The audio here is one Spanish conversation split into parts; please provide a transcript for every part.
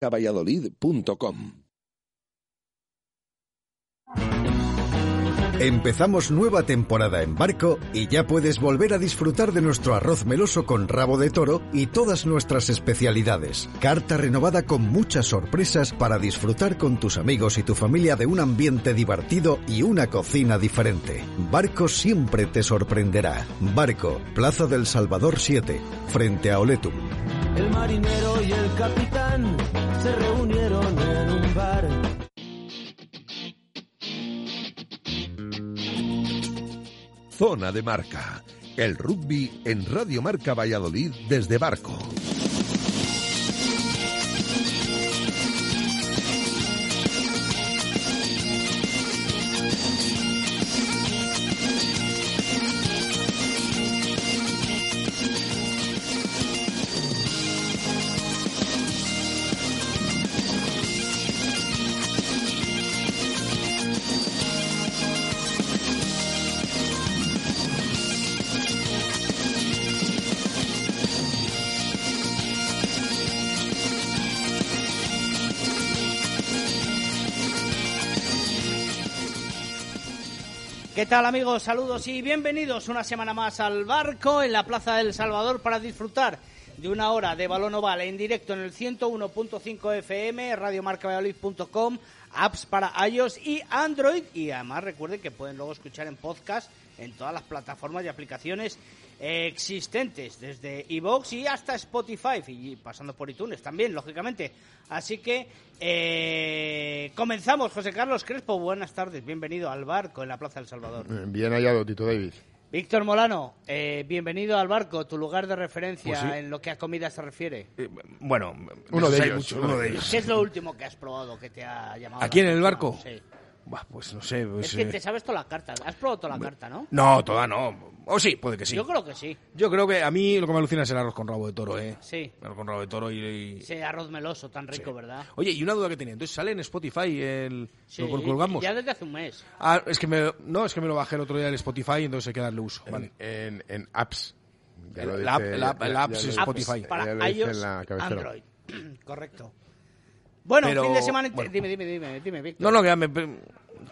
radiomarcavalladolid.com Empezamos nueva temporada en barco y ya puedes volver a disfrutar de nuestro arroz meloso con rabo de toro y todas nuestras especialidades. Carta renovada con muchas sorpresas para disfrutar con tus amigos y tu familia de un ambiente divertido y una cocina diferente. Barco siempre te sorprenderá. Barco, Plaza del Salvador 7, frente a Oletum. El marinero y el capitán se reunieron en un bar. Zona de Marca. El rugby en Radio Marca Valladolid desde Barco. Tal amigos? Saludos y bienvenidos una semana más al barco en la Plaza del Salvador para disfrutar de una hora de balón oval en directo en el 101.5 FM, radiomarcavalladolid.com, apps para iOS y Android y además recuerden que pueden luego escuchar en podcast en todas las plataformas y aplicaciones existentes, desde iVoox y hasta Spotify, y pasando por iTunes también, lógicamente. Así que eh, comenzamos. José Carlos Crespo, buenas tardes, bienvenido al barco en la Plaza del Salvador. Bien hallado, Tito David. Víctor Molano, eh, bienvenido al barco, tu lugar de referencia Pues sí. en lo que a comida se refiere. Eh, Bueno, Uno de ellos, uno de ellos. ¿Qué es lo último que has probado que te ha llamado? ¿Aquí la en el barco? Sí. Pues no sé. pues, Es que eh, te sabes toda la carta. Has probado toda la carta, ¿no? No, toda no. O sí, puede que sí. Yo creo que sí. Yo creo que a mí lo que me alucina es el arroz con rabo de toro, ¿eh? Sí. El arroz con rabo de toro y... y- Ese arroz meloso tan rico, ¿verdad? Oye, y una duda que tenía. Entonces sale en Spotify el... Sí, lo colgamos. ya desde hace un mes. Ah, es que me... No, es que me lo bajé el otro día del Spotify, entonces hay que darle uso. En, Vale. en, en apps. Ya El- lo la app- dice- la app- ya- la ya apps dice- Spotify. Apps para Ya en la. Android. Correcto. Bueno, Pero- fin de semana... bueno. Dime, dime, dime, dime, Víctor. No, no, que ya me...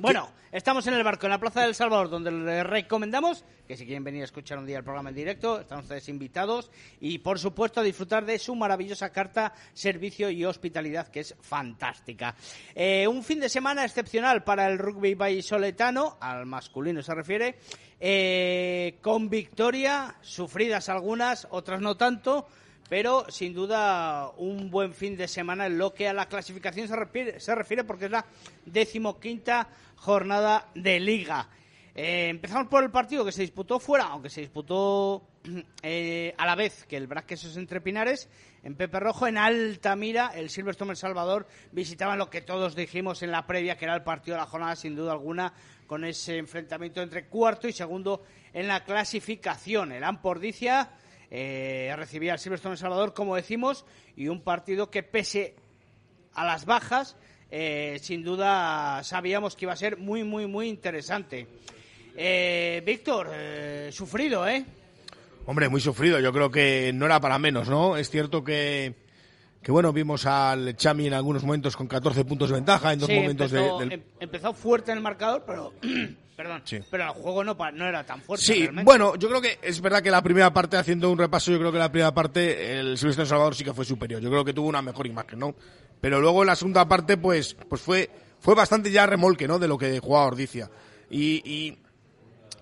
Bueno, estamos en el barco, en la Plaza del Salvador, donde les recomendamos que si quieren venir a escuchar un día el programa en directo, están ustedes invitados y, por supuesto, a disfrutar de su maravillosa carta, servicio y hospitalidad, que es fantástica. Eh, un fin de semana excepcional para el rugby vallisoletano, al masculino se refiere, eh, con victoria, sufridas algunas, otras no tanto, pero sin duda un buen fin de semana en lo que a la clasificación se refiere, se refiere porque es la decimoquinta jornada de liga. Eh, empezamos por el partido que se disputó fuera, aunque se disputó eh, a la vez que el Brasquesos entre Pinares, en Pepe Rojo, en Altamira, el Silverstone El Salvador visitaban lo que todos dijimos en la previa, que era el partido de la jornada, sin duda alguna, con ese enfrentamiento entre cuarto y segundo en la clasificación. El Ampordicia eh, recibía al Silverstone El Salvador, como decimos, y un partido que pese a las bajas, eh, sin duda sabíamos que iba a ser muy, muy, muy interesante. Eh, Víctor, eh, sufrido, ¿eh? Hombre, muy sufrido. Yo creo que no era para menos, ¿no? Es cierto que, que bueno, vimos al Chami en algunos momentos con 14 puntos de ventaja, en dos Sí, momentos de- empezó, del... em- empezó fuerte en el marcador, pero perdón, Sí. pero el juego no, no era tan fuerte. Sí, realmente. bueno, yo creo que es verdad que la primera parte, haciendo un repaso, yo creo que la primera parte el Silvestre Salvador sí que fue superior. Yo creo que tuvo una mejor imagen, ¿no? Pero luego en la segunda parte, pues, pues fue, fue bastante ya remolque, ¿no? De lo que jugaba Ordicia. Y, y,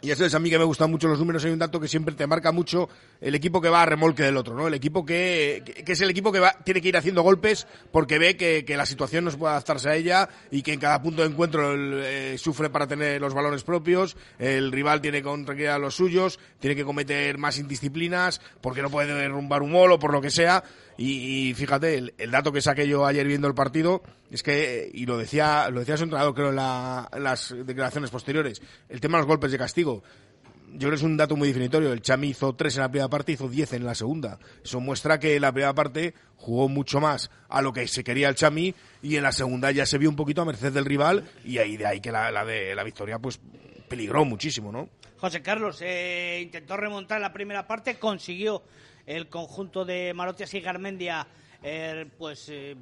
y eso es a mí que me gustan mucho los números. Hay un dato que siempre te marca mucho el equipo que va a remolque del otro, ¿no? El equipo que, que, es el equipo que va, tiene que ir haciendo golpes porque ve que, que la situación no se puede adaptarse a ella y que en cada punto de encuentro eh, sufre para tener los balones propios, el rival tiene que tranquilidad los suyos, tiene que cometer más indisciplinas porque no puede derrumbar un molo por lo que sea. Y, fíjate, el, el dato que saqué yo ayer viendo el partido es que, y lo decía, lo decía su entrenador creo en, la- en las declaraciones posteriores, el tema de los golpes de castigo. Yo creo que es un dato muy definitorio. El Chami hizo tres en la primera parte, hizo diez en la segunda. Eso muestra que en la primera parte jugó mucho más a lo que se quería el Chami y en la segunda ya se vio un poquito a merced del rival y ahí de ahí que la, la de la victoria pues peligró muchísimo, ¿no? José Carlos eh, intentó remontar la primera parte, consiguió el conjunto de Marotias y Garmendia, pues eh,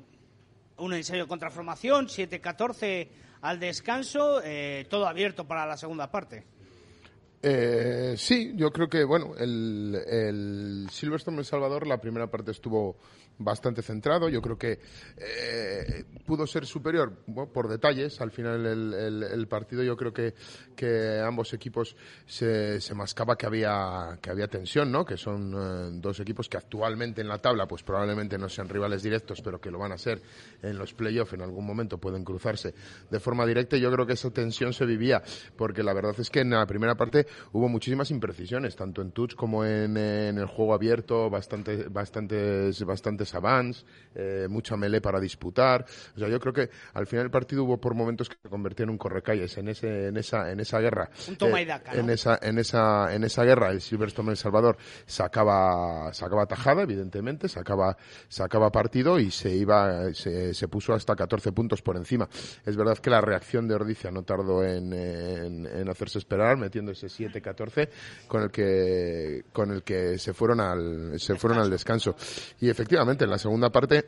un ensayo contra formación, 7-14 al descanso, eh, todo abierto para la segunda parte. Eh, sí, yo creo que, bueno, el, el Silverstone El Salvador, la primera parte estuvo bastante centrado. Yo creo que eh, pudo ser superior bueno, por detalles. Al final el, el, el, partido yo creo que, que ambos equipos se, se, mascaba que había, que había tensión, ¿no? Que son eh, dos equipos que actualmente en la tabla pues probablemente no sean rivales directos, pero que lo van a ser en los playoffs en algún momento pueden cruzarse de forma directa. Yo creo que esa tensión se vivía porque la verdad es que en la primera parte hubo muchísimas imprecisiones, tanto en touch como en, en el juego abierto, bastante, bastantes, bastantes avance, eh, mucha melee para disputar. O sea, yo creo que al final del partido hubo por momentos que se convertía en un correcalles, en ese, en esa, en esa guerra. Un toma y daca, eh, en ¿no? esa, en esa, en esa guerra, el Silverstone El Salvador sacaba, sacaba tajada, evidentemente, sacaba, sacaba partido y se iba, se, se puso hasta 14 puntos por encima. Es verdad que la reacción de Ordicia no tardó en, en, en hacerse esperar, metiendo ese 7-14 con el que, con el que se fueron al, se fueron al descanso. Y efectivamente, en la segunda parte,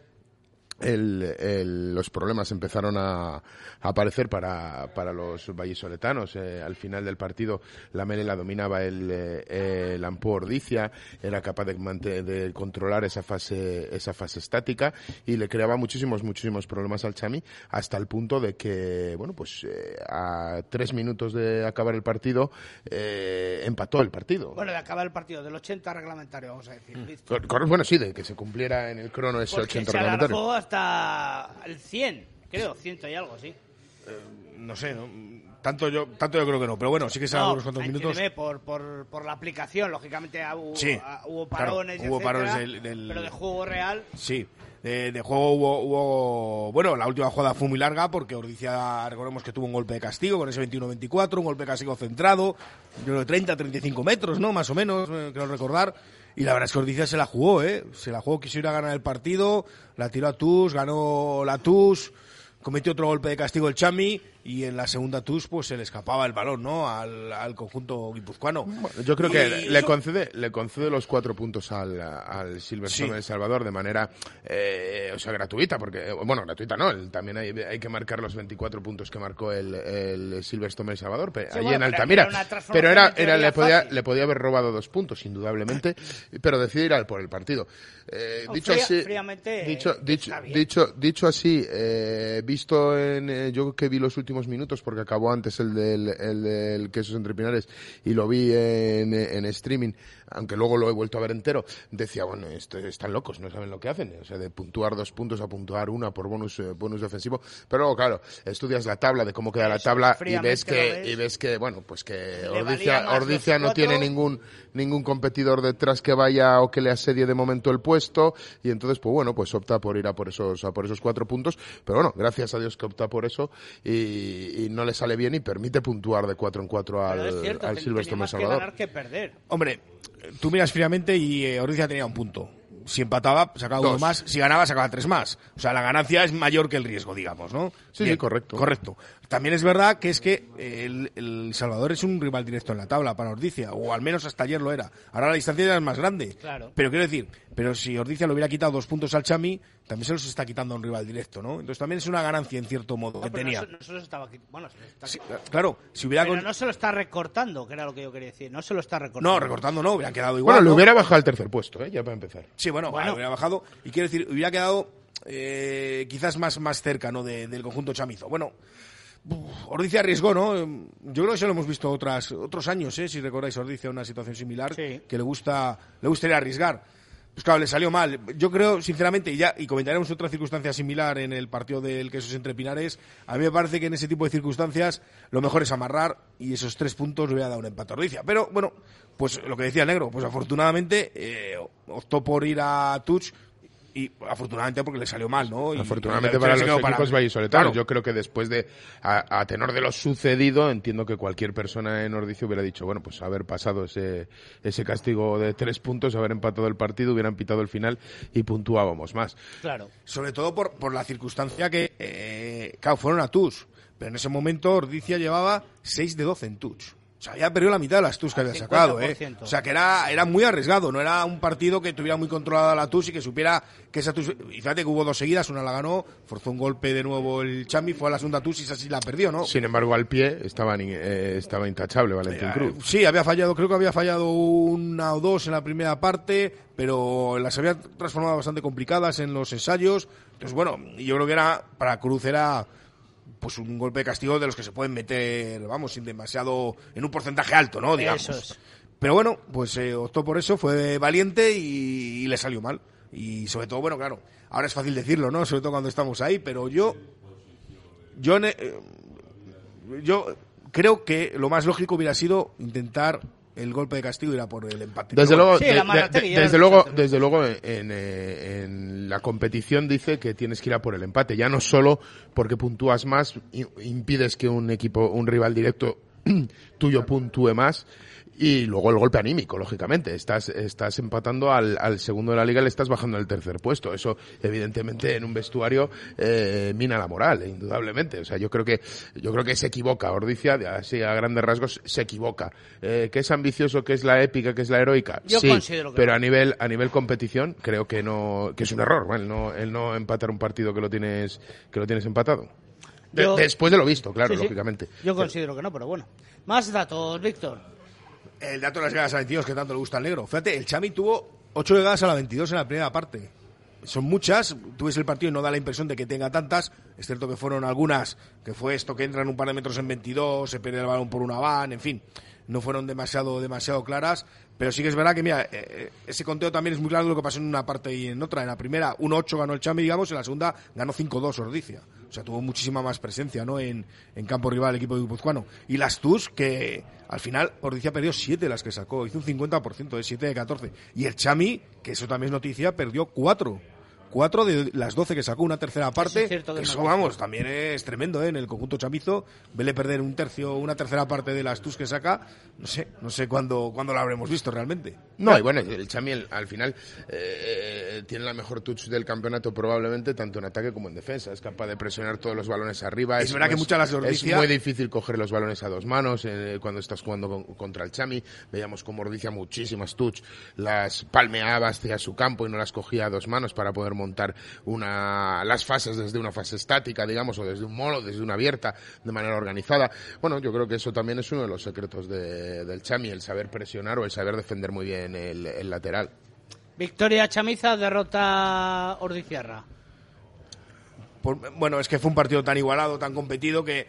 el, el, los problemas empezaron a, a aparecer para, para, los vallisoletanos. Eh, al final del partido, la Mele la dominaba el, eh, el Ampú Ordicia, era capaz de, de, controlar esa fase, esa fase estática y le creaba muchísimos, muchísimos problemas al Chami hasta el punto de que, bueno, pues eh, a tres minutos de acabar el partido, eh, empató el partido. Bueno, de acabar el partido, del 80 reglamentario, vamos a decir. Mm. Bueno, sí, de que se cumpliera en el crono ese Porque 80 se reglamentario. Hasta el 100, creo, 100 y algo, sí. Eh, no sé, ¿no? Tanto yo, tanto yo creo que no, pero bueno, sí que se no, unos cuantos minutos. Por, por, por la aplicación, lógicamente hubo, sí, hubo parones, claro, hubo etcétera, parones del, del, pero de juego real. Sí, de, de juego hubo, hubo, bueno, la última jugada fue muy larga porque Ordicia, recordemos que tuvo un golpe de castigo con ese 21-24, un golpe de castigo centrado, de 30-35 metros, ¿no? Más o menos, eh, creo recordar. Y la verdad es que se la jugó, ¿eh? Se la jugó, quiso ir a ganar el partido, la tiró a Tus, ganó la Tus, cometió otro golpe de castigo el Chami y en la segunda TUS pues se le escapaba el balón, ¿no? Al, al conjunto guipuzcoano. Bueno, yo creo que le concede le concede los cuatro puntos al, al Silverstone sí. de El Salvador de manera, eh, o sea, gratuita, porque, bueno, gratuita no, el, también hay, hay, que marcar los 24 puntos que marcó el, el Silverstone de El Salvador, sí, allí bueno, en Altamira. Pero, pero era, era le, podía, le podía haber robado dos puntos, indudablemente, pero decide ir al por el partido. Eh, no, dicho fría, así, fríamente, dicho, dicho, dicho, dicho así, eh, visto en, eh, yo que vi los últimos minutos porque acabó antes el del, el del Quesos Entre Pinares y lo vi en, en, streaming, aunque luego lo he vuelto a ver entero, decía, bueno, esto, están locos, no saben lo que hacen, o sea, de puntuar dos puntos a puntuar una por bonus, eh, bonus defensivo, pero luego, claro, estudias la tabla de cómo queda la tabla y ves que, ves. y ves que, bueno, pues que Ordicia, Ordicia no tiene ningún, ningún competidor detrás que vaya o que le asedie de momento el puesto y entonces, pues bueno, pues opta por ir a por esos, a por esos cuatro puntos, pero bueno, gracias a Dios que opta por eso y, y no le sale bien y permite puntuar de cuatro en cuatro al, cierto, al Silverstone más Salvador. Que ganar que perder. Hombre, tú miras fríamente y eh, Ordicia tenía un punto. Si empataba, sacaba Dos. uno más. Si ganaba, sacaba tres más. O sea, la ganancia es mayor que el riesgo, digamos, ¿no? Sí, Bien, sí, correcto. Correcto. También es verdad que es que el, el, Salvador es un rival directo en la tabla para Ordicia, o al menos hasta ayer lo era. Ahora la distancia ya es más grande. Claro. Pero quiero decir, pero si Ordicia le hubiera quitado dos puntos al Chami, también se los está quitando a un rival directo, ¿no? Entonces también es una ganancia en cierto modo No, que tenía. No, se- no se los estaba bueno, se los está Sí, quitando. claro, si hubiera Pero con- no se lo está recortando, que era lo que yo quería decir. No se lo está recortando. No, recortando no, hubieran quedado igual. Bueno, le hubiera bajado al tercer puesto, ¿eh? ya para empezar. Sí, bueno, Bueno. hubiera bajado. Y quiero decir, hubiera quedado eh, quizás más, más cerca ¿no? de- del conjunto chamizo. Bueno, uf, Ordicia arriesgó, ¿no? Eh, Yo creo que eso lo hemos visto otras, otros años, ¿eh? Si recordáis, Ordicia una situación similar, Sí. que le gusta, le gustaría arriesgar. Pues claro, le salió mal. Yo creo, sinceramente, y ya, y comentaremos otra circunstancia similar en el partido del Quesos entre Pinares, a mí me parece que en ese tipo de circunstancias lo mejor es amarrar y esos tres puntos le voy a dar un empate a Ordicia. Pero, bueno, pues lo que decía el negro, pues afortunadamente eh, optó por ir a Touch y afortunadamente porque le salió mal, ¿no? Y- Afortunadamente y para se los equipos vallisoletanos. Claro. Yo creo que después de, a, a tenor de lo sucedido, entiendo que cualquier persona en Ordicio hubiera dicho, bueno, pues haber pasado ese, ese castigo de tres puntos, haber empatado el partido, hubieran pitado el final y puntuábamos más. Claro. Sobre todo por, por la circunstancia que, eh, claro, fueron a Touch. Pero en ese momento Ordicia llevaba 6 de 12 en Touch. Se había perdido la mitad de las TUS que había sacado, ¿eh? 50%. O sea, que era, era muy arriesgado, no era un partido que tuviera muy controlada la TUS y que supiera que esa TUS... Y fíjate que hubo dos seguidas, una la ganó, forzó un golpe de nuevo el Chami, fue a la segunda TUS y esa sí la perdió, ¿no? Sin embargo, al pie estaba, ni- eh, estaba intachable Valentín Eh, Cruz. Sí, había fallado, creo que había fallado una o dos en la primera parte, pero las había transformado bastante complicadas en los ensayos. Entonces, bueno, yo creo que era, para Cruz era pues un golpe de castigo de los que se pueden meter, vamos, sin demasiado, en un porcentaje alto, ¿no? Digamos. Eso es. Pero bueno, pues eh, optó por eso, fue valiente y, y le salió mal. Y sobre todo, bueno, claro, ahora es fácil decirlo, ¿no? Sobre todo cuando estamos ahí, pero yo, yo, ne- eh, yo creo que lo más lógico hubiera sido intentar el golpe de castigo y ir a por el empate. Desde luego, Sí, de- de- de- desde luego, desde luego en, eh, en la competición dice que tienes que ir a por el empate, ya no solo porque puntúas más, impides que un equipo, un rival directo tuyo puntúe más y luego el golpe anímico, lógicamente. Estás, estás empatando al, al segundo de la liga, le estás bajando al tercer puesto. Eso, evidentemente, en un vestuario eh, mina la moral, eh, indudablemente. O sea, yo creo que, yo creo que se equivoca. Ordicia, así a grandes rasgos, se equivoca. Eh, que es ambicioso, que es la épica, que es la heroica. Yo sí, considero que pero no. a nivel, a nivel competición, creo que no, que es un error, ¿vale? el no, el no empatar un partido que lo tienes, que lo tienes empatado. De- Yo- después de lo visto, claro, Sí, sí. lógicamente. Yo considero que no, pero bueno. Más datos, Víctor. El dato de las llegadas a 22 que tanto le gusta al negro. Fíjate, el Chami tuvo 8 llegadas a la 22 en la primera parte. Son muchas, tú el partido y no da la impresión de que tenga tantas. Es cierto que fueron algunas, que fue esto que entran un par de metros en 22, se pierde el balón por una van, en fin. No fueron demasiado, demasiado claras. Pero sí que es verdad que, mira, eh, eh, ese conteo también es muy claro lo que pasó en una parte y en otra. En la primera, 1-8 ganó el Chami, digamos, en la segunda ganó 5-2 Ordicia. O sea, tuvo muchísima más presencia, ¿no? En, en campo rival el equipo de Guipuzcoano. Y las TUS, que al final Ordicia perdió 7 las que sacó, hizo un 50% de 7 de 14. Y el Chami, que eso también es noticia, perdió 4. 4 de las 12 que sacó una tercera parte. es cierto que eso, vamos, también es tremendo, ¿eh? En el conjunto chamizo, vele perder un tercio, una tercera parte de las TUS que saca, no sé, no sé cuándo, cuándo lo habremos visto realmente. No, y bueno, el Chami al final eh, tiene la mejor touch del campeonato probablemente, tanto en ataque como en defensa. Es capaz de presionar todos los balones arriba. Es verdad que muchas las de Es muy difícil coger los balones a dos manos eh, cuando estás jugando con- contra el Chami. Veíamos como Ordicia muchísimas touch las palmeaba hacia su campo y no las cogía a dos manos para poder montar una las fases desde una fase estática, digamos, o desde un mono, desde una abierta, de manera organizada. Bueno, yo creo que eso también es uno de los secretos de- del Chami, el saber presionar o el saber defender muy bien el, el lateral. Victoria Chamiza, derrota Ordizierra. Por- bueno, es que fue un partido tan igualado, tan competido que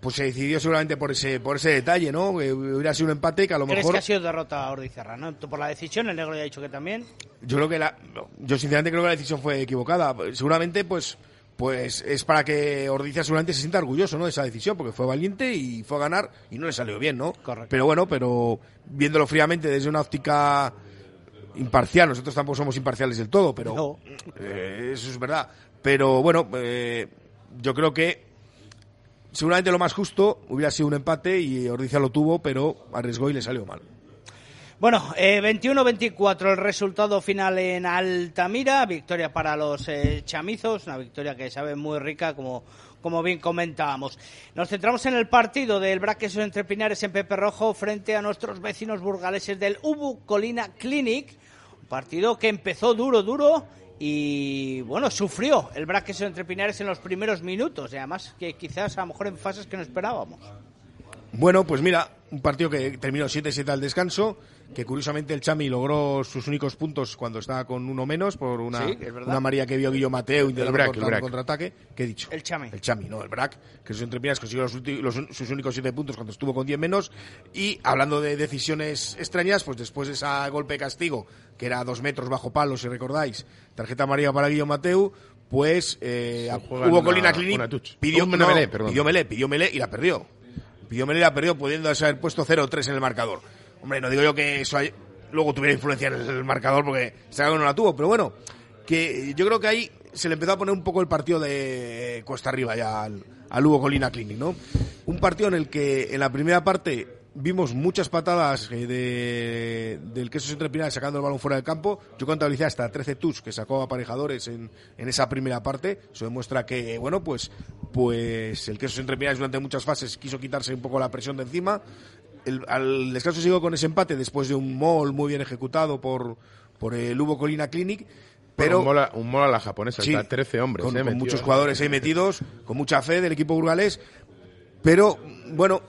pues se decidió seguramente por ese por ese detalle, ¿no? Que hubiera sido un empate que a lo ¿Crees mejor que ha sido derrota Ordizierra, no? Tú Por la decisión, el negro ya ha dicho que también. Yo creo que la, yo sinceramente creo que la decisión fue equivocada. Seguramente, pues, pues es para que Ordicia seguramente se sienta orgulloso, ¿no? De esa decisión, porque fue valiente y fue a ganar y no le salió bien, ¿no? Correcto. Pero bueno, pero viéndolo fríamente desde una óptica imparcial, nosotros tampoco somos imparciales del todo, pero No. eh, eso es verdad. Pero bueno, eh, yo creo que seguramente lo más justo hubiera sido un empate y Ordicia lo tuvo, pero arriesgó y le salió mal. Bueno, eh, 21-24 el resultado final en Altamira, victoria para los eh, chamizos, una victoria que sabe muy rica como, como bien comentábamos. Nos centramos en el partido del Braquesos entre Pinares en Pepe Rojo frente a nuestros vecinos burgaleses del Ubu Colina Clinic, un partido que empezó duro, duro y bueno, sufrió el Braquesos entre Pinares en los primeros minutos y además que quizás a lo mejor en fases que no esperábamos. Bueno, pues mira, un partido que terminó 7-7 al descanso, que curiosamente el Chami logró sus únicos puntos cuando estaba con uno menos por una, Sí, una María que vio Guillo Mateo intentando Brac, cortar el Brac. contraataque. ¿Qué he dicho? El Chami. El Chami, no, el Brac, que sus entrepinas consiguió los, ulti- los- sus únicos siete puntos cuando estuvo con 10 menos. Y hablando de decisiones extrañas, pues después de ese golpe de castigo, que era dos metros bajo palo, si recordáis, tarjeta amarilla para Guillo Mateu, pues eh, una- Colina Clinic, pidió, no, perdón. pidió melee, pidió melee y la perdió. Pidió melee y la perdió pudiendo haber puesto 0-3 en el marcador. Hombre, no digo yo que eso luego tuviera influencia en el marcador porque Saga no la tuvo, pero bueno, que yo creo que ahí se le empezó a poner un poco el partido de cuesta arriba ya al, al Hugo Colina Clinic, ¿no? Un partido en el que en la primera parte vimos muchas patadas eh, de, del queso entre Pinares sacando el balón fuera del campo. Yo contabilicé hasta 13 touch que sacó aparejadores en, en esa primera parte. Eso demuestra que, bueno, pues, pues el queso entre Pinares durante muchas fases quiso quitarse un poco la presión de encima. El- al descanso siguió con ese empate después de un mall muy bien ejecutado por, por el Hugo Colina Clinic. Pero un mola, un mola a la japonesa, Sí, está 13 hombres. con, eh, con metido. muchos jugadores ahí metidos, con mucha fe del equipo burgalés. Pero, bueno,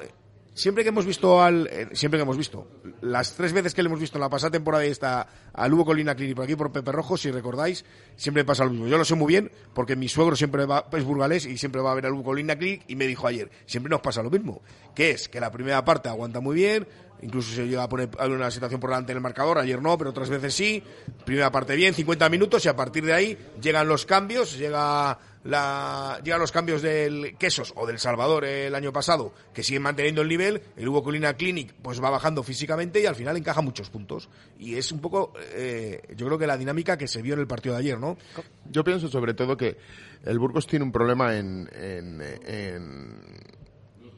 siempre que hemos visto al. eh, siempre que hemos visto. Las tres veces que le hemos visto en la pasada temporada y esta al Hugo Colina Clinic por aquí por Pepe Rojo, si recordáis, siempre pasa lo mismo. Yo lo sé muy bien porque mi suegro siempre va, es burgalés y siempre va a ver al Hugo Colina Clinic y me dijo ayer, siempre nos pasa lo mismo. Que es que la primera parte aguanta muy bien, incluso se llega a poner a una situación por delante en el marcador, ayer no, pero otras veces sí. Primera parte bien, 50 minutos y a partir de ahí llegan los cambios, llega la, llegan los cambios del Quesos o del Salvador el año pasado, que siguen manteniendo el nivel, el Hugo Colina Clinic pues va bajando físicamente y al final encaja muchos puntos. Y es un poco, eh, yo creo que la dinámica que se vio en el partido de ayer, ¿no? Yo pienso sobre todo que el Burgos tiene un problema en, en-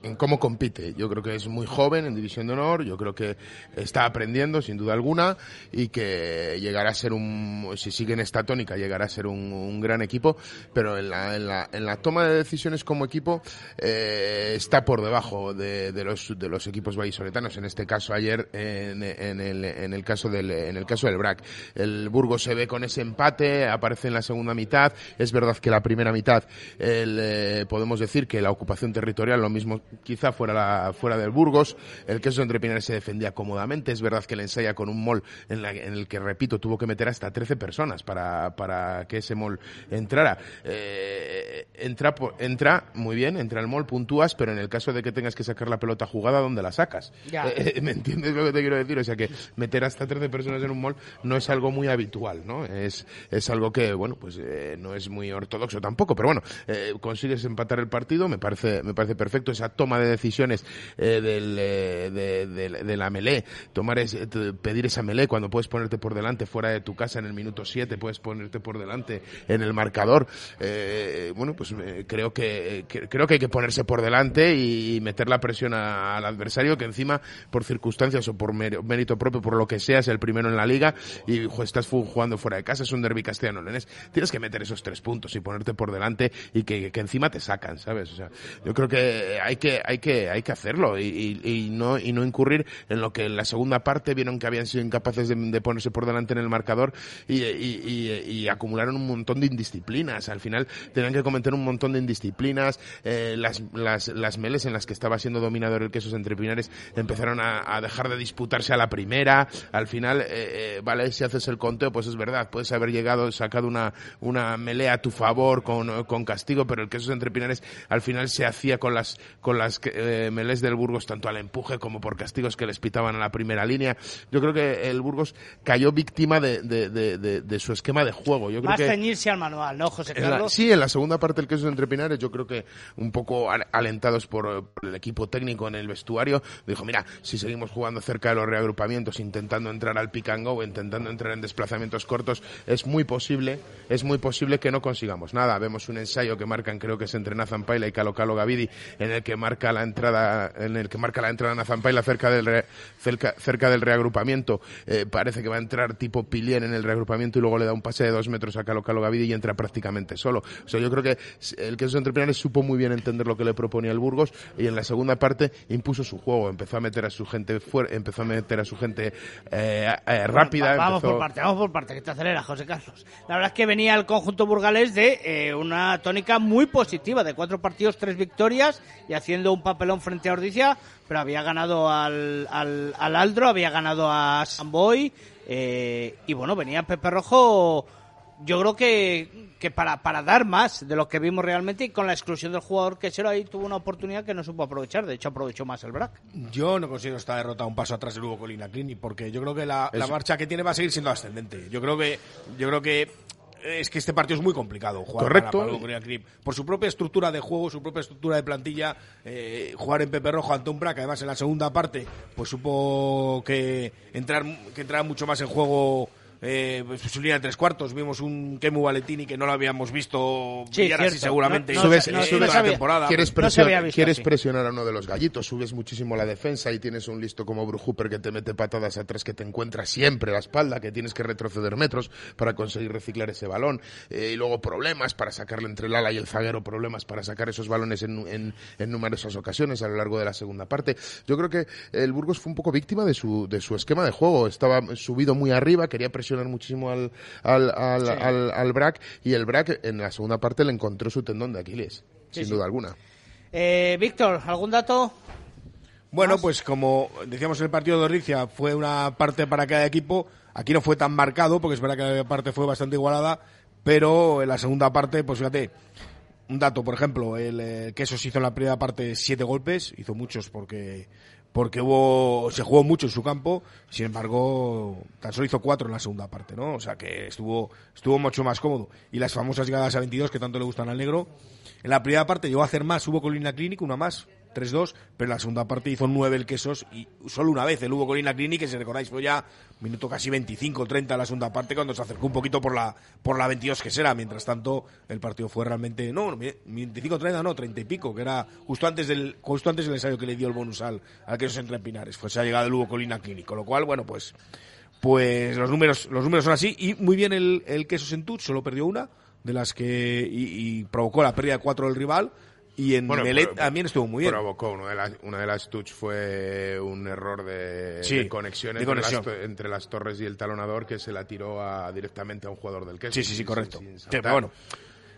en cómo compite. Yo creo que es muy joven en División de Honor, yo creo que está aprendiendo sin duda alguna y que llegará a ser un, si sigue en esta tónica, llegará a ser un, gran equipo, pero en la, en, la, en la toma de decisiones como equipo eh, está por debajo de, de los, de los equipos vallisoletanos. En este caso ayer, en, en, el, en, el caso del, en el caso del BRAC. El Burgos se ve con ese empate, aparece en la segunda mitad. Es verdad que la primera mitad, el, eh, podemos decir que la ocupación territorial, lo mismo quizá fuera, la, fuera del Burgos. El queso entre Pinares se defendía cómodamente. Es verdad que le ensaya con un mall en, la- en el que, repito, tuvo que meter hasta 13 personas para, para que ese mall entrara. Eh, entra, entra muy bien, entra el mall, puntúas, pero en el caso de que tengas que sacar la pelota jugada, ¿dónde la sacas? Ya. Eh, ¿Me entiendes lo que te quiero decir? O sea que meter hasta 13 personas en un mall no es algo muy habitual, ¿no? Es, es algo que, bueno, pues eh, no es muy ortodoxo tampoco, pero bueno, eh, consigues empatar el partido, me parece, me parece perfecto esa toma de decisiones eh, del, eh, de, de- de la melé, tomar ese- t- pedir esa melé cuando puedes ponerte por delante fuera de tu casa en el minuto 7, puedes ponerte por delante en el marcador. Eh, bueno, pues eh, creo que, que- creo que hay que ponerse por delante y meter la presión a- al adversario que encima por circunstancias o por mérito, propio, por lo que sea, es el primero en la liga y jo, estás jugando fuera de casa, es un derbi castellano leonés tienes que meter esos tres puntos y ponerte por delante y que, que encima te sacan, ¿sabes? O sea, yo creo que hay que, hay que, hay que hacerlo y, y- y no, y no incurrir en lo que en la segunda parte vieron que habían sido incapaces de, de ponerse por delante en el marcador y- y acumularon un montón de indisciplinas. Al final tenían que cometer un montón de indisciplinas. eh, las, las, las meles en las que estaba siendo dominador el quesos entre Pinares empezaron a, a dejar de disputarse a la primera. Al final, eh, eh, vale, si haces el conteo, pues es verdad, puedes haber llegado, sacado una, una melea a tu favor con, con castigo, pero el quesos entre Pinares al final se hacía con las, con las eh, melés del Burgos, tanto al empuje como por castigos que les pitaban a la primera línea. Yo creo que el Burgos cayó víctima de, de, de, de- su esquema de juego. Yo creo Más que ceñirse al manual, ¿no, José en la- Carlos? sí, en la segunda parte del queso entre Pinares, yo creo que un poco al- alentados por, eh, por el equipo técnico en el vestuario, dijo, mira, si seguimos jugando cerca de los reagrupamientos, intentando entrar al pick and go, intentando entrar en desplazamientos cortos, es muy posible, es muy posible que no consigamos nada. Vemos un ensayo que marcan, creo que es entre Nathan Paila y Calo Calo Gavidi, en el que marca la entrada, en el que marca la entrada Nathan Paila cerca del, re- cerca, cerca del reagrupamiento. Eh, parece que va a entrar tipo Pilier en el reagrupamiento y luego le da un pase de dos metros a Calo Calo Gavidi y entra prácticamente solo. O sea, yo creo que el que entrepinares supo muy bien entender lo que le proponía el Burgos y en la segunda parte impuso su juego, empezó a meter a su gente fuera, empezó a meter a su gente eh, eh, rápida. Va- Vamos empezó- por parte, vamos por parte, que te acelera, José Carlos. La verdad es que venía el conjunto burgalés de eh, una tónica muy positiva, de cuatro partidos, tres victorias y haciendo un papelón frente a Ordicia, pero había ganado al, al, al Aldro, había ganado a Samboy eh, y bueno, venía Pepe Rojo, yo creo que, que para, para dar más de lo que vimos realmente y con la exclusión del jugador quesero ahí tuvo una oportunidad que no supo aprovechar, de hecho aprovechó más el BRAC. Yo no considero esta derrota un paso atrás del Hugo Colina Clinic porque yo creo que la, la marcha que tiene va a seguir siendo ascendente. Yo creo que yo creo que es que este partido es muy complicado jugar Correcto. para, el por su propia estructura de juego, su propia estructura de plantilla, eh, jugar en Pepe Rojo ante un Brac, además en la segunda parte, pues supo que entrar que entrar mucho más en juego eh, pues, su línea de tres cuartos. Vimos un Kemu Valetini que no lo habíamos visto Sí, brillar así seguramente No- no Subes- no- la temporada. Quieres, No se había presion- visto quieres presionar a uno de los gallitos, subes muchísimo la defensa y tienes un listo como Brujuper que te mete patadas atrás, que te encuentra siempre la espalda, que tienes que retroceder metros para conseguir reciclar ese balón. Eh, y luego problemas para sacarle entre el ala y el zaguero, problemas para sacar esos balones en, en- en numerosas ocasiones a lo largo de la segunda parte. Yo creo que el Burgos fue un poco víctima de su, de su esquema de juego. Estaba subido muy arriba, quería presionar muchísimo al, al, al, al, al Brac y el Brac en la segunda parte le encontró su tendón de Aquiles, Sí, sin sí. duda alguna. Eh, Víctor, ¿algún dato? Bueno, pues como decíamos en el partido de Orricia, fue una parte para cada equipo. Aquí no fue tan marcado, porque es verdad que la parte fue bastante igualada, pero en la segunda parte, pues fíjate, un dato, por ejemplo, el eh, Quesos hizo en la primera parte siete golpes, hizo muchos porque porque hubo se jugó mucho en su campo, sin embargo, tan solo hizo cuatro en la segunda parte, ¿no? O sea que estuvo estuvo mucho más cómodo. Y las famosas llegadas a 22 que tanto le gustan al negro, en la primera parte llegó a hacer más, hubo Colina Clinic, una más, 3-2, pero la segunda parte hizo 9 el Quesos y solo una vez el hubo Colina Clinic, que si recordáis fue ya minuto casi 25 30 en la segunda parte cuando se acercó un poquito por la por la 22 que será, mientras tanto el partido fue realmente no, 25 30 no, 30 y pico, que era justo antes del justo antes del ensayo que le dio el bonus al al Quesos entre Pinares, pues se ha llegado el hubo Colina Clinic, con lo cual bueno, pues pues los números los números son así. Y muy bien el, el Quesos en solo perdió una de las que y, y provocó la pérdida de cuatro del rival y en Bueno, Melet también estuvo muy bien. Provocó una de las, una de las touch fue un error de, Sí, de conexión, de entre, conexión. Las, entre las torres y el talonador que se la tiró a- directamente a un jugador del queso. Sí, sí, sí, correcto. sin Sí, saltar. pero bueno.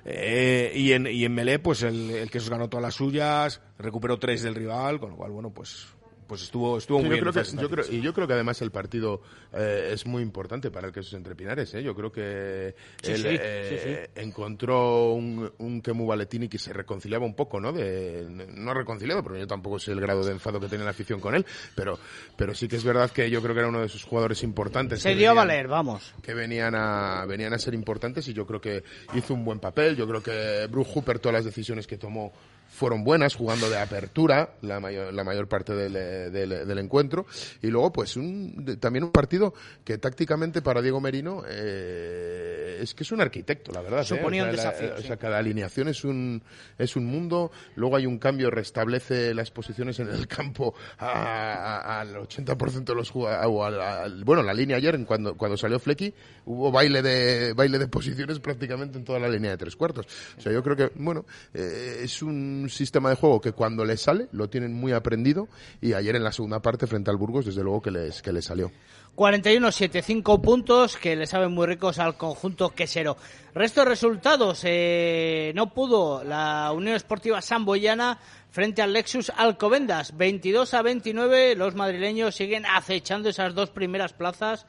Eh, y en y en Melé, pues el, el que ganó todas las suyas, recuperó tres del rival, con lo cual, bueno, pues pues estuvo estuvo Sí, muy yo bien. creo que, en yo fases creo, y yo creo que además el partido eh, es muy importante para el Quesos Entre Pinares. ¿eh? Yo creo que Sí, él sí, eh, encontró un, un Kemu Valetini que se reconciliaba un poco, ¿no? De, no reconciliado, pero yo tampoco sé el grado de enfado que tiene la afición con él, pero, pero sí que es verdad que yo creo que era uno de sus jugadores importantes. Se dio a valer, vamos. que venían a venían a ser importantes y yo creo que hizo un buen papel. Yo creo que Bruce Hooper todas las decisiones que tomó fueron buenas, jugando de apertura la mayor, la mayor parte del, eh, del- del encuentro. Y luego, pues, un, también un partido que tácticamente para Diego Merino eh, es que es un arquitecto, la verdad. ¿eh? Suponía O sea, un la- desafío, o sí. sea, cada alineación es un, es un mundo. Luego hay un cambio, restablece las posiciones en el campo a- a- al 80% de los jugadores. Bueno, la línea ayer, cuando, cuando salió Flecky, hubo baile de, baile de posiciones prácticamente en toda la línea de tres cuartos. O sea, yo creo que, bueno, eh, es un sistema de juego que cuando le sale, lo tienen muy aprendido. Y ayer en la segunda parte, frente al Burgos, desde luego que les, que les salió. 41-7-5 puntos que le saben muy ricos al conjunto quesero. Resto de resultados, eh, no pudo la Unión Esportiva Samboyana frente al Lexus Alcobendas. 22 a 29, los madrileños siguen acechando esas dos primeras plazas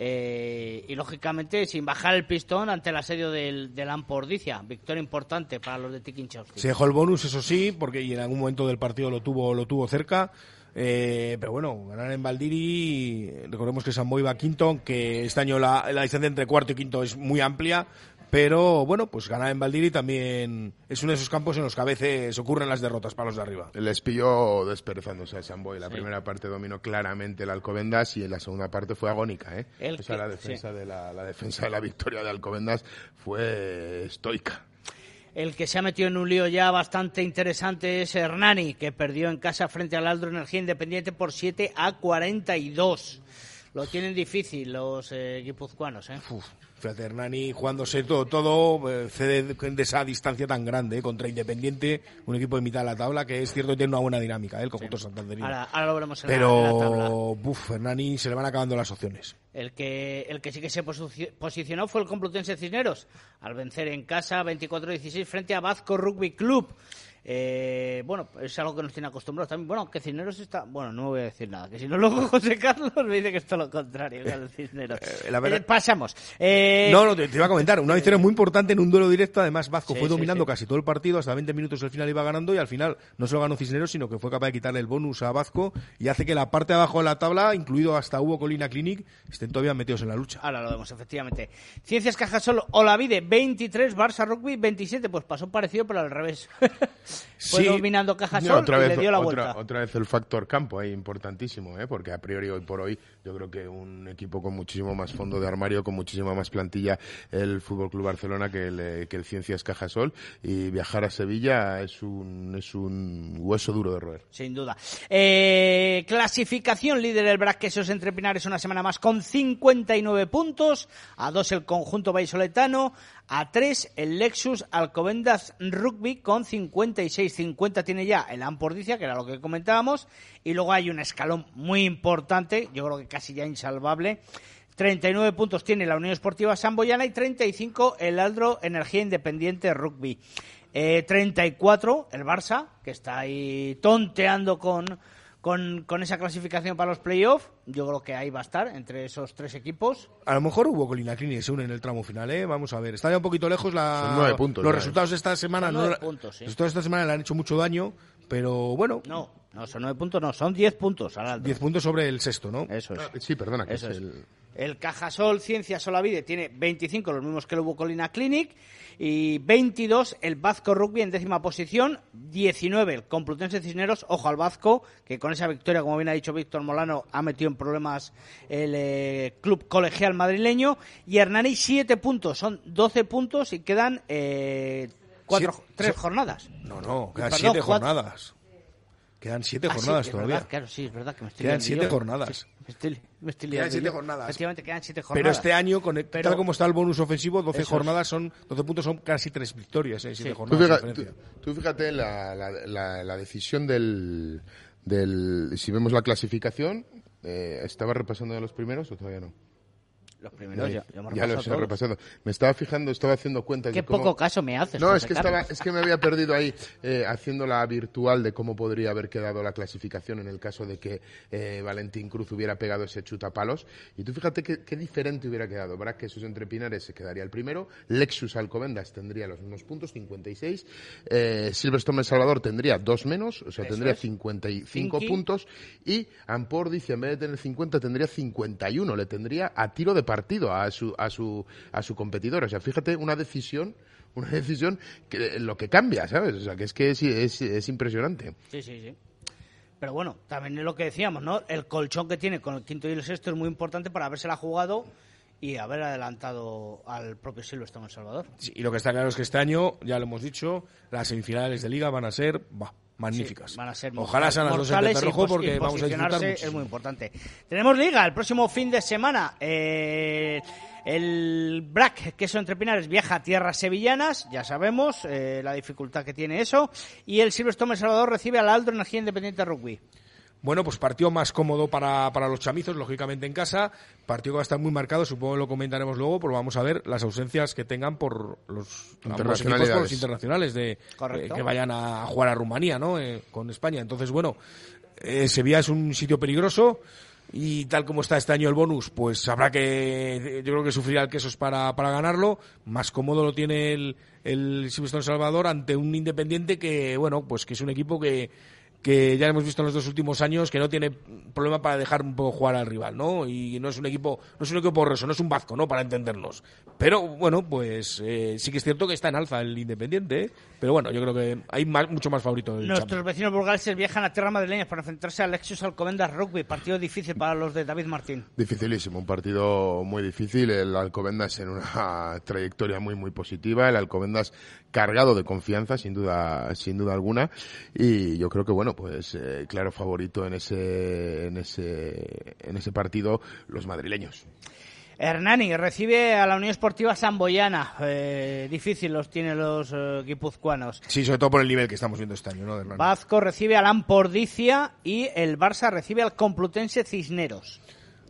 eh, y lógicamente sin bajar el pistón ante el asedio del, del Ampordicia. Victoria importante para los de Tiquinchausti. Se dejó el bonus, eso sí, porque y en algún momento del partido lo tuvo, lo tuvo cerca. Eh, pero bueno, ganar en Valdiri, recordemos que Samboy va quinto, que este año la, la distancia entre cuarto y quinto es muy amplia, pero bueno, pues ganar en Valdiri también es uno de esos campos en los que a veces ocurren las derrotas para los de arriba. Les pilló desperezándose a Samboy. La primera parte dominó claramente el Alcobendas y en la segunda parte fue agónica. ¿eh? El o sea, que- la defensa, de la, la defensa de la victoria de Alcobendas fue estoica. El que se ha metido en un lío ya bastante interesante es Hernani, que perdió en casa frente al Aldro Energía Independiente por 7 a 42. Lo tienen difícil los eh, guipuzcoanos, ¿eh? Uf, fíjate, Hernani jugándose todo, todo eh, cede de esa distancia tan grande eh, contra Independiente, un equipo de mitad de la tabla que es cierto que tiene una buena dinámica, eh, el conjunto santanderino. Ahora, ahora lo veremos en la, en la tabla. Pero, buf, Hernani se le van acabando las opciones. El que, el que sí que se posi- posicionó fue el Complutense Cisneros, al vencer en casa 24-16 frente a Vasco Rugby Club. Eh, bueno, es algo que nos tiene acostumbrados también. Bueno, que Cisneros está... Bueno, no voy a decir nada, que si no luego José Carlos me dice que es todo lo contrario que el Cisneros. Eh, la verdad- Eh, pasamos. Eh, No, no, te, te iba a comentar, una victoria muy importante en un duelo directo, además Vasco Sí, fue dominando sí. casi todo el partido, hasta 20 minutos del final iba ganando y al final no solo ganó Cisneros, sino que fue capaz de quitarle el bonus a Vasco y hace que la parte de abajo de la tabla, incluido hasta Hugo Colina Clinic, estén todavía metidos en la lucha. Ahora lo vemos, efectivamente. Ciencias Cajasol Olavide 23, Barça Rugby 27. Pues pasó parecido, pero al revés. fue Sí. dominando Caja No, y vez, le dio la otra, vuelta. otra vez el factor campo ahí importantísimo, ¿eh? porque a priori hoy por hoy yo creo que un equipo con muchísimo más fondo de armario, con muchísima más plantilla, el Fútbol Club Barcelona que el, eh, que el Ciencias Cajasol y viajar a Sevilla es un, es un hueso duro de roer. Sin duda. Eh, clasificación líder el Brasquesos entre Pinares una semana más con 59 puntos. A dos el conjunto vallisoletano. A tres el Lexus Alcobendas Rugby con 56. 50 tiene ya el Ampordicia, que era lo que comentábamos. Y luego hay un escalón muy importante, yo creo que casi ya insalvable. 39 puntos tiene la Unión Esportiva Samboyana y 35 el Aldro Energía Independiente Rugby. Eh, 34 el Barça, que está ahí tonteando con, con, con esa clasificación para los playoffs. Yo creo que ahí va a estar entre esos tres equipos. A lo mejor hubo Colina Clini se une en el tramo final, ¿eh? Vamos a ver. Está ya un poquito lejos la... Son nueve puntos, Los ya, ¿eh? resultados de esta semana Son no... nueve puntos, sí. Los resultados de esta semana le han hecho mucho daño, pero bueno, No, no son 9 puntos, no, son 10 puntos al Aldro. 10 puntos sobre el sexto, ¿no? Eso es. Ah, Sí, perdona, que Eso es es. el... El Cajasol Ciencia Solavide tiene 25, los mismos que el Hugo Colina Clinic, y 22 el Vasco Rugby en décima posición, 19 el Complutense Cisneros, ojo al Vasco, que con esa victoria, como bien ha dicho Víctor Molano, ha metido en problemas el eh, club colegial madrileño, y Hernani 7 puntos, son 12 puntos y quedan eh, cuatro, Siete- tres jornadas. No, no, quedan Perdón, 7 cuatro. jornadas. Quedan 7 Ah, sí, jornadas todavía. verdad, claro, sí, es verdad que me estoy Quedan siete yo. jornadas. Sí, me estoy, me estoy Quedan liando siete yo. jornadas. Efectivamente, quedan siete jornadas. Pero este año, con, Pero- tal como está el bonus ofensivo, 12 Eso es. jornadas son 12 puntos son casi 3 victorias, ¿eh? 7 Sí. Tú, jornadas. fija- diferencia. tú- tú fíjate la, la, la- la decisión del, del... Si vemos la clasificación, eh, ¿estaba repasando de los primeros o todavía no? Los primeros ya, ya ya lo estoy repasando. Me estaba fijando, estaba haciendo cuentas Qué de cómo... poco caso me haces. No, es que, estaba, es que me había perdido ahí eh, haciendo la virtual de cómo podría haber quedado la clasificación en el caso de que eh, Valentín Cruz hubiera pegado ese chutapalos. Y tú fíjate qué, qué diferente hubiera quedado. Verás que esos entre Pinares se quedaría el primero, Lexus Alcobendas tendría los mismos puntos, 56, eh, Silverstone El Salvador tendría dos menos, o sea, Eso tendría es. 55 Cinqui. puntos, y Ampor dice, en vez de tener 50, tendría 51, le tendría a tiro de partido a su, a su, a su competidor. O sea, fíjate, una decisión una decisión que lo que cambia, ¿sabes? O sea, que es que es, es, es impresionante. Sí, sí, sí. Pero bueno, también es lo que decíamos, ¿no? El colchón que tiene con el quinto y el sexto es muy importante para habérsela jugado y haber adelantado al propio Silverstone El Salvador. Sí, y lo que está claro es que este año, ya lo hemos dicho, las semifinales de liga van a ser bah, magníficas. Sí, van a ser Ojalá sean las dos en pos- porque vamos a disfrutar muchísimo. Es muy importante. Tenemos liga el próximo fin de semana. Eh, el BRAC, queso entre Pinares, viaja a tierras sevillanas, ya sabemos eh, la dificultad que tiene eso. Y el Silverstone El Salvador recibe al Aldro Energía Independiente Rugby. Bueno, pues partido más cómodo para, para los chamizos, lógicamente en casa. Partido que va a estar muy marcado, supongo que lo comentaremos luego, pero vamos a ver las ausencias que tengan por los equipos por los internacionales de eh, que vayan a jugar a Rumanía, ¿no? Eh, con España. Entonces, bueno, eh, Sevilla es un sitio peligroso y tal como está este año el bonus, pues habrá que, yo creo que sufrirá el quesos para, para ganarlo. Más cómodo lo tiene el, el Silverstone Salvador ante un Independiente que, bueno, pues que es un equipo que, que ya hemos visto en los dos últimos años que no tiene problema para dejar un poco jugar al rival, ¿no? Y no es un equipo, no es un equipo borroso, no es un vasco, ¿no? Para entendernos. Pero bueno, pues eh, sí que es cierto que está en alza el Independiente, ¿eh? pero bueno, yo creo que hay más, mucho más favorito Nuestros Champions. vecinos burgaleses viajan a tierras madrileñas para enfrentarse al Lexus Alcobendas Rugby, partido difícil para los de David Martín. Dificilísimo, un partido muy difícil. El Alcobendas en una trayectoria muy muy positiva. El Alcobendas cargado de confianza, sin duda, sin duda alguna. Y yo creo que bueno, pues eh, claro favorito en ese, en ese, en ese partido los madrileños. Hernani recibe a la Unión Esportiva Samboyana. Eh, difícil los tiene los eh, guipuzcoanos. Sí, sobre todo por el nivel que estamos viendo este año, ¿no? de Hernani? Vasco recibe al Ampordicia y el Barça recibe al Complutense Cisneros.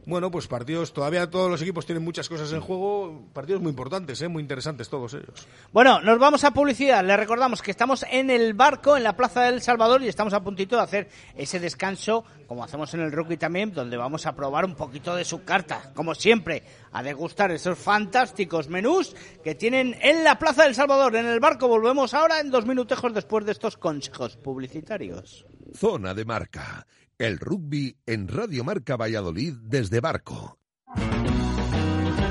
Bueno, pues partidos, todavía todos los equipos tienen muchas cosas en juego, partidos muy importantes, ¿eh? muy interesantes todos ellos. Bueno, nos vamos a publicidad. Les recordamos que estamos en el barco, en la Plaza del Salvador, y estamos a puntito de hacer ese descanso, como hacemos en el rugby también, donde vamos a probar un poquito de su carta, como siempre, a degustar esos fantásticos menús que tienen en la Plaza del Salvador. En el barco volvemos ahora en dos minutejos después de estos consejos publicitarios. Zona de marca. El rugby en Radio Marca Valladolid desde Barco.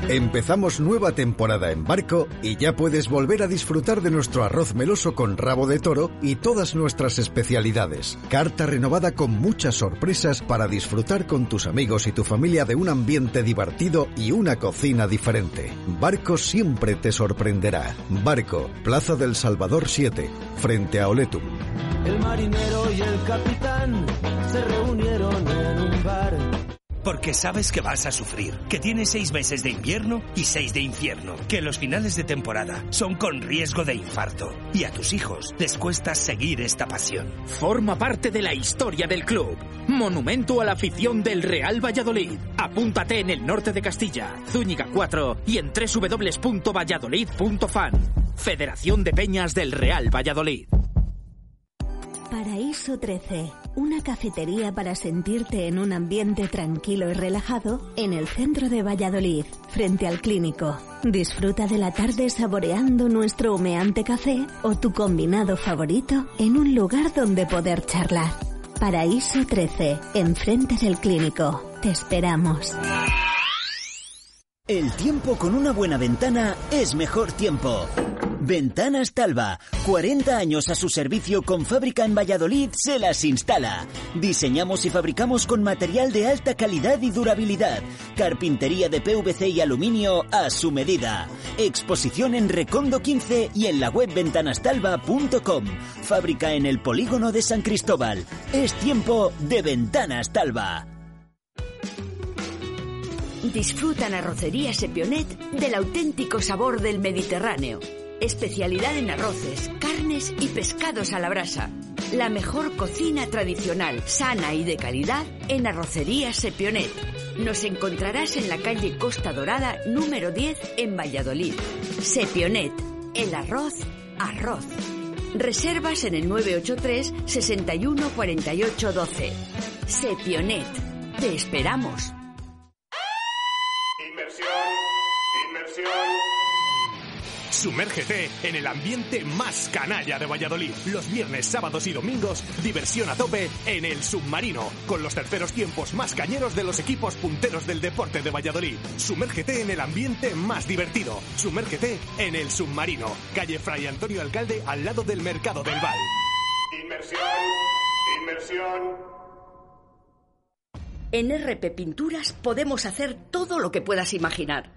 Empezamos nueva temporada en barco y ya puedes volver a disfrutar de nuestro arroz meloso con rabo de toro y todas nuestras especialidades. Carta renovada con muchas sorpresas para disfrutar con tus amigos y tu familia de un ambiente divertido y una cocina diferente. Barco siempre te sorprenderá. Barco, Plaza del Salvador 7, frente a Oletum. El marinero y el capitán se reunieron en un bar. Porque sabes que vas a sufrir, que tienes seis meses de invierno y seis de infierno, que los finales de temporada son con riesgo de infarto y a tus hijos les cuesta seguir esta pasión. Forma parte de la historia del club. Monumento a la afición del Real Valladolid. Apúntate en el norte de Castilla, Zúñiga 4 y en www.valladolid.fan. Federación de Peñas del Real Valladolid. Paraíso 13, una cafetería para sentirte en un ambiente tranquilo y relajado en el centro de Valladolid, frente al clínico. Disfruta de la tarde saboreando nuestro humeante café o tu combinado favorito en un lugar donde poder charlar. Paraíso 13, enfrente del clínico. Te esperamos. El tiempo con una buena ventana es mejor tiempo. Ventanas Talva, 40 años a su servicio con fábrica en Valladolid, se las instala. Diseñamos y fabricamos con material de alta calidad y durabilidad. Carpintería de PVC y aluminio a su medida. Exposición en Recondo 15 y en la web ventanastalva.com. Fábrica en el polígono de San Cristóbal. Es tiempo de Ventanas Talva. Disfrutan Arrocería Sepionet del auténtico sabor del Mediterráneo. Especialidad en arroces, carnes y pescados a la brasa. La mejor cocina tradicional, sana y de calidad en Arrocería Sepionet. Nos encontrarás en la calle Costa Dorada número 10 en Valladolid. Sepionet, el arroz, arroz. Reservas en el 983 61 48 12. Sepionet, te esperamos. Inversión, inversión. Sumérgete en el ambiente más canalla de Valladolid. Los viernes, sábados y domingos, diversión a tope en el submarino, con los terceros tiempos más cañeros de los equipos punteros del deporte de Valladolid. Sumérgete en el ambiente más divertido. Sumérgete en el submarino, calle Fray Antonio Alcalde, al lado del Mercado del Val. Inversión, inversión. En RP Pinturas podemos hacer todo lo que puedas imaginar.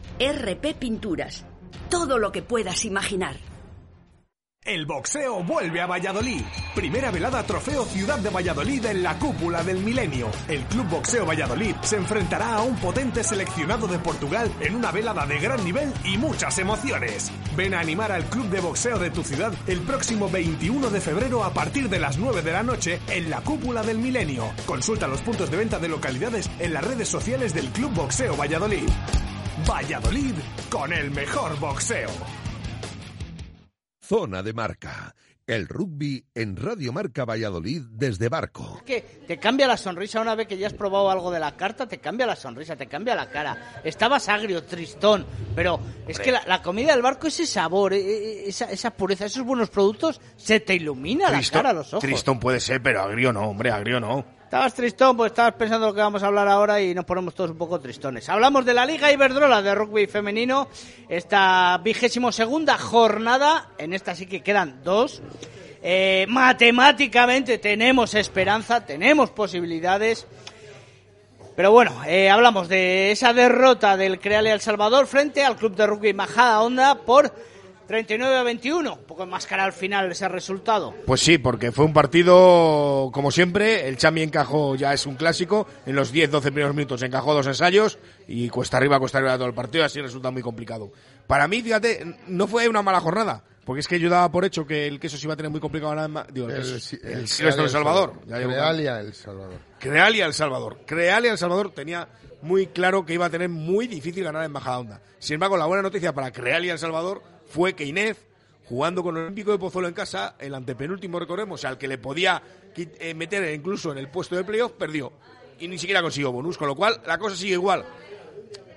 RP Pinturas. Todo lo que puedas imaginar. El boxeo vuelve a Valladolid. Primera velada Trofeo Ciudad de Valladolid en la cúpula del milenio. El Club Boxeo Valladolid se enfrentará a un potente seleccionado de Portugal en una velada de gran nivel y muchas emociones. Ven a animar al Club de Boxeo de tu ciudad el próximo 21 de febrero a partir de las 9 de la noche en la cúpula del milenio. Consulta los puntos de venta de localidades en las redes sociales del Club Boxeo Valladolid. Valladolid con el mejor boxeo. Zona de Marca. El rugby en Radio Marca Valladolid desde Barco. Es que te cambia la sonrisa una vez que ya has probado algo de la carta, te cambia la sonrisa, te cambia la cara. Estabas agrio, tristón, pero es que la, la comida del barco, ese sabor, eh, eh, esa, esa pureza, esos buenos productos, se te ilumina la cara, los ojos. Tristón puede ser, pero agrio no, hombre, agrio no. Estabas tristón, pues estabas pensando lo que vamos a hablar ahora y nos ponemos todos un poco tristones. Hablamos de la Liga Iberdrola de rugby femenino, esta vigésimo segunda jornada, en esta sí que quedan dos. Eh, matemáticamente tenemos esperanza, tenemos posibilidades. Pero bueno, eh, hablamos de esa derrota del Creale El Salvador frente al club de rugby Majada Onda por 39 a 21. Un poco enmascarar al final ese resultado. Pues sí, porque fue un partido, como siempre, el Chami encajó, ya es un clásico, en los 10-12 primeros minutos encajó dos ensayos y cuesta arriba, cuesta arriba todo el partido, así resulta muy complicado. Para mí, fíjate, no fue una mala jornada, Porque es que yo daba por hecho que el queso se iba a tener muy complicado ahora. Digo, el, El, el el Silvestre del Salvador. Crealia El Salvador. Crealia El Salvador. Crealia El Salvador tenía muy claro que iba a tener muy difícil ganar en Bajada Onda. Sin embargo, la buena noticia para Crealia El Salvador fue que Inés, jugando con el Olímpico de Pozuelo en casa, el antepenúltimo, recordemos, al que le podía eh, meter incluso en el puesto de playoff, perdió. Y ni siquiera consiguió bonus, con lo cual la cosa sigue igual.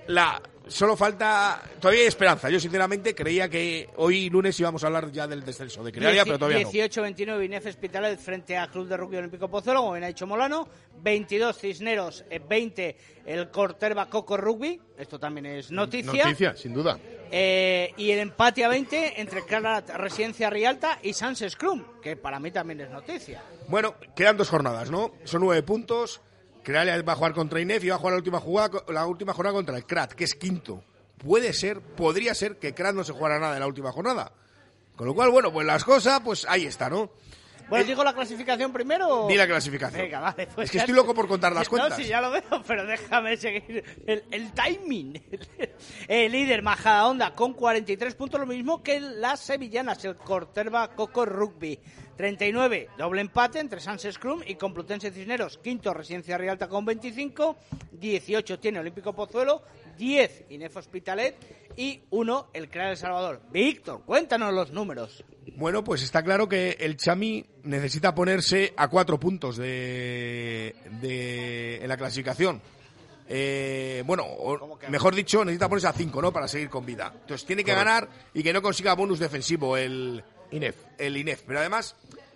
La, solo falta. Todavía hay esperanza. Yo, sinceramente, creía que hoy lunes íbamos a hablar ya del descenso de Crealia, pero todavía no. 18-29 Inef Hospitalet frente a Club de Rugby Olímpico Pozuelo, como bien ha dicho Molano. 22 Cisneros, eh, 20 el Corterba Coco Rugby. Esto también es noticia. Noticia, sin duda. Eh, y el empate a 20 entre Carat Residencia Rialta y Sans Scrum, que para mí también es noticia. Bueno, quedan dos jornadas, ¿no? Son nueve puntos. Crealia va a jugar contra Inef y va a jugar la última, jugada, la última jornada contra el Krat, que es quinto. Puede ser, podría ser que Krat no se jugara nada en la última jornada. Con lo cual, bueno, pues las cosas, pues ahí está, ¿no? Bueno, digo la clasificación primero. o- Di la clasificación. Venga, vale. pues Es que ya- estoy loco por contar las No, cuentas. sí, ya lo veo, pero déjame seguir el, el timing. El líder Majadahonda con 43 puntos, lo mismo que las sevillanas, el Corterba Coco Rugby. 39, doble empate entre Sans Scrum y Complutense Cisneros. Quinto, Residencia Rialta con 25. 18 tiene Olímpico Pozuelo. 10, Inef Hospitalet. Y 1, el Crear El Salvador. Víctor, cuéntanos los números. Bueno, pues está claro que el Chami necesita ponerse a cuatro puntos de, de- en la clasificación. Eh, bueno, o- mejor dicho, necesita ponerse a cinco, ¿no? Para seguir con vida. Entonces tiene que Correcto. ganar y que no consiga bonus defensivo el INEF. El INEF. Pero además,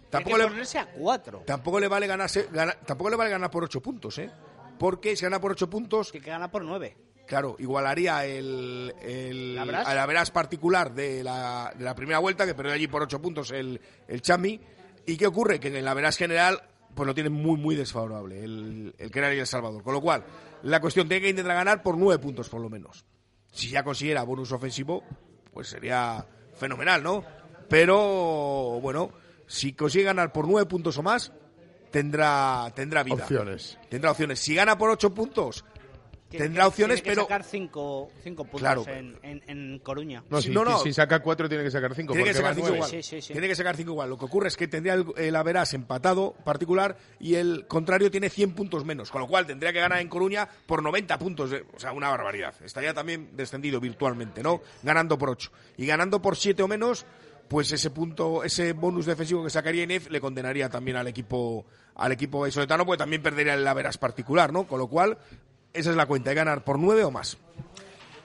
tampoco le, que ponerse a 4. tampoco le vale ganarse, gana- tampoco le vale ganar por ocho puntos, ¿eh? Porque si gana por ocho puntos, Tiene que ganar por 9. Claro, igualaría el, el, ¿La Brás? a la veras particular de la, de la primera vuelta, que perdió allí por ocho puntos el, el Chami. ¿Y qué ocurre? Que en la veras general, pues lo tiene muy, muy desfavorable el, el y el Salvador. Con lo cual, la cuestión tiene que intentar ganar por nueve puntos, por lo menos. Si ya consiguiera bonus ofensivo, pues sería fenomenal, ¿no? Pero, bueno, si consigue ganar por nueve puntos o más, tendrá, tendrá vida. Opciones. Tendrá opciones. Si gana por ocho puntos, Tiene tendrá que- opciones, tiene que pero sacar 5 puntos Claro. en, en, en Coruña. No, si, no, no. si saca cuatro tiene que sacar cinco. Tiene que sacar cinco igual. Sí, sí, sí. Tiene que sacar cinco igual. Lo que ocurre es que tendría el, el Averas empatado particular y el contrario tiene 100 puntos menos. Con lo cual tendría que ganar en Coruña por 90 puntos. de- o sea, una barbaridad. Estaría también descendido virtualmente, ¿no? Ganando por 8. Y ganando por 7 o menos, pues ese punto, ese bonus defensivo que sacaría Inef le condenaría también al equipo al equipo soletano, porque también perdería el Averas particular, ¿no? Con lo cual, esa es la cuenta, de ganar por 9 o más.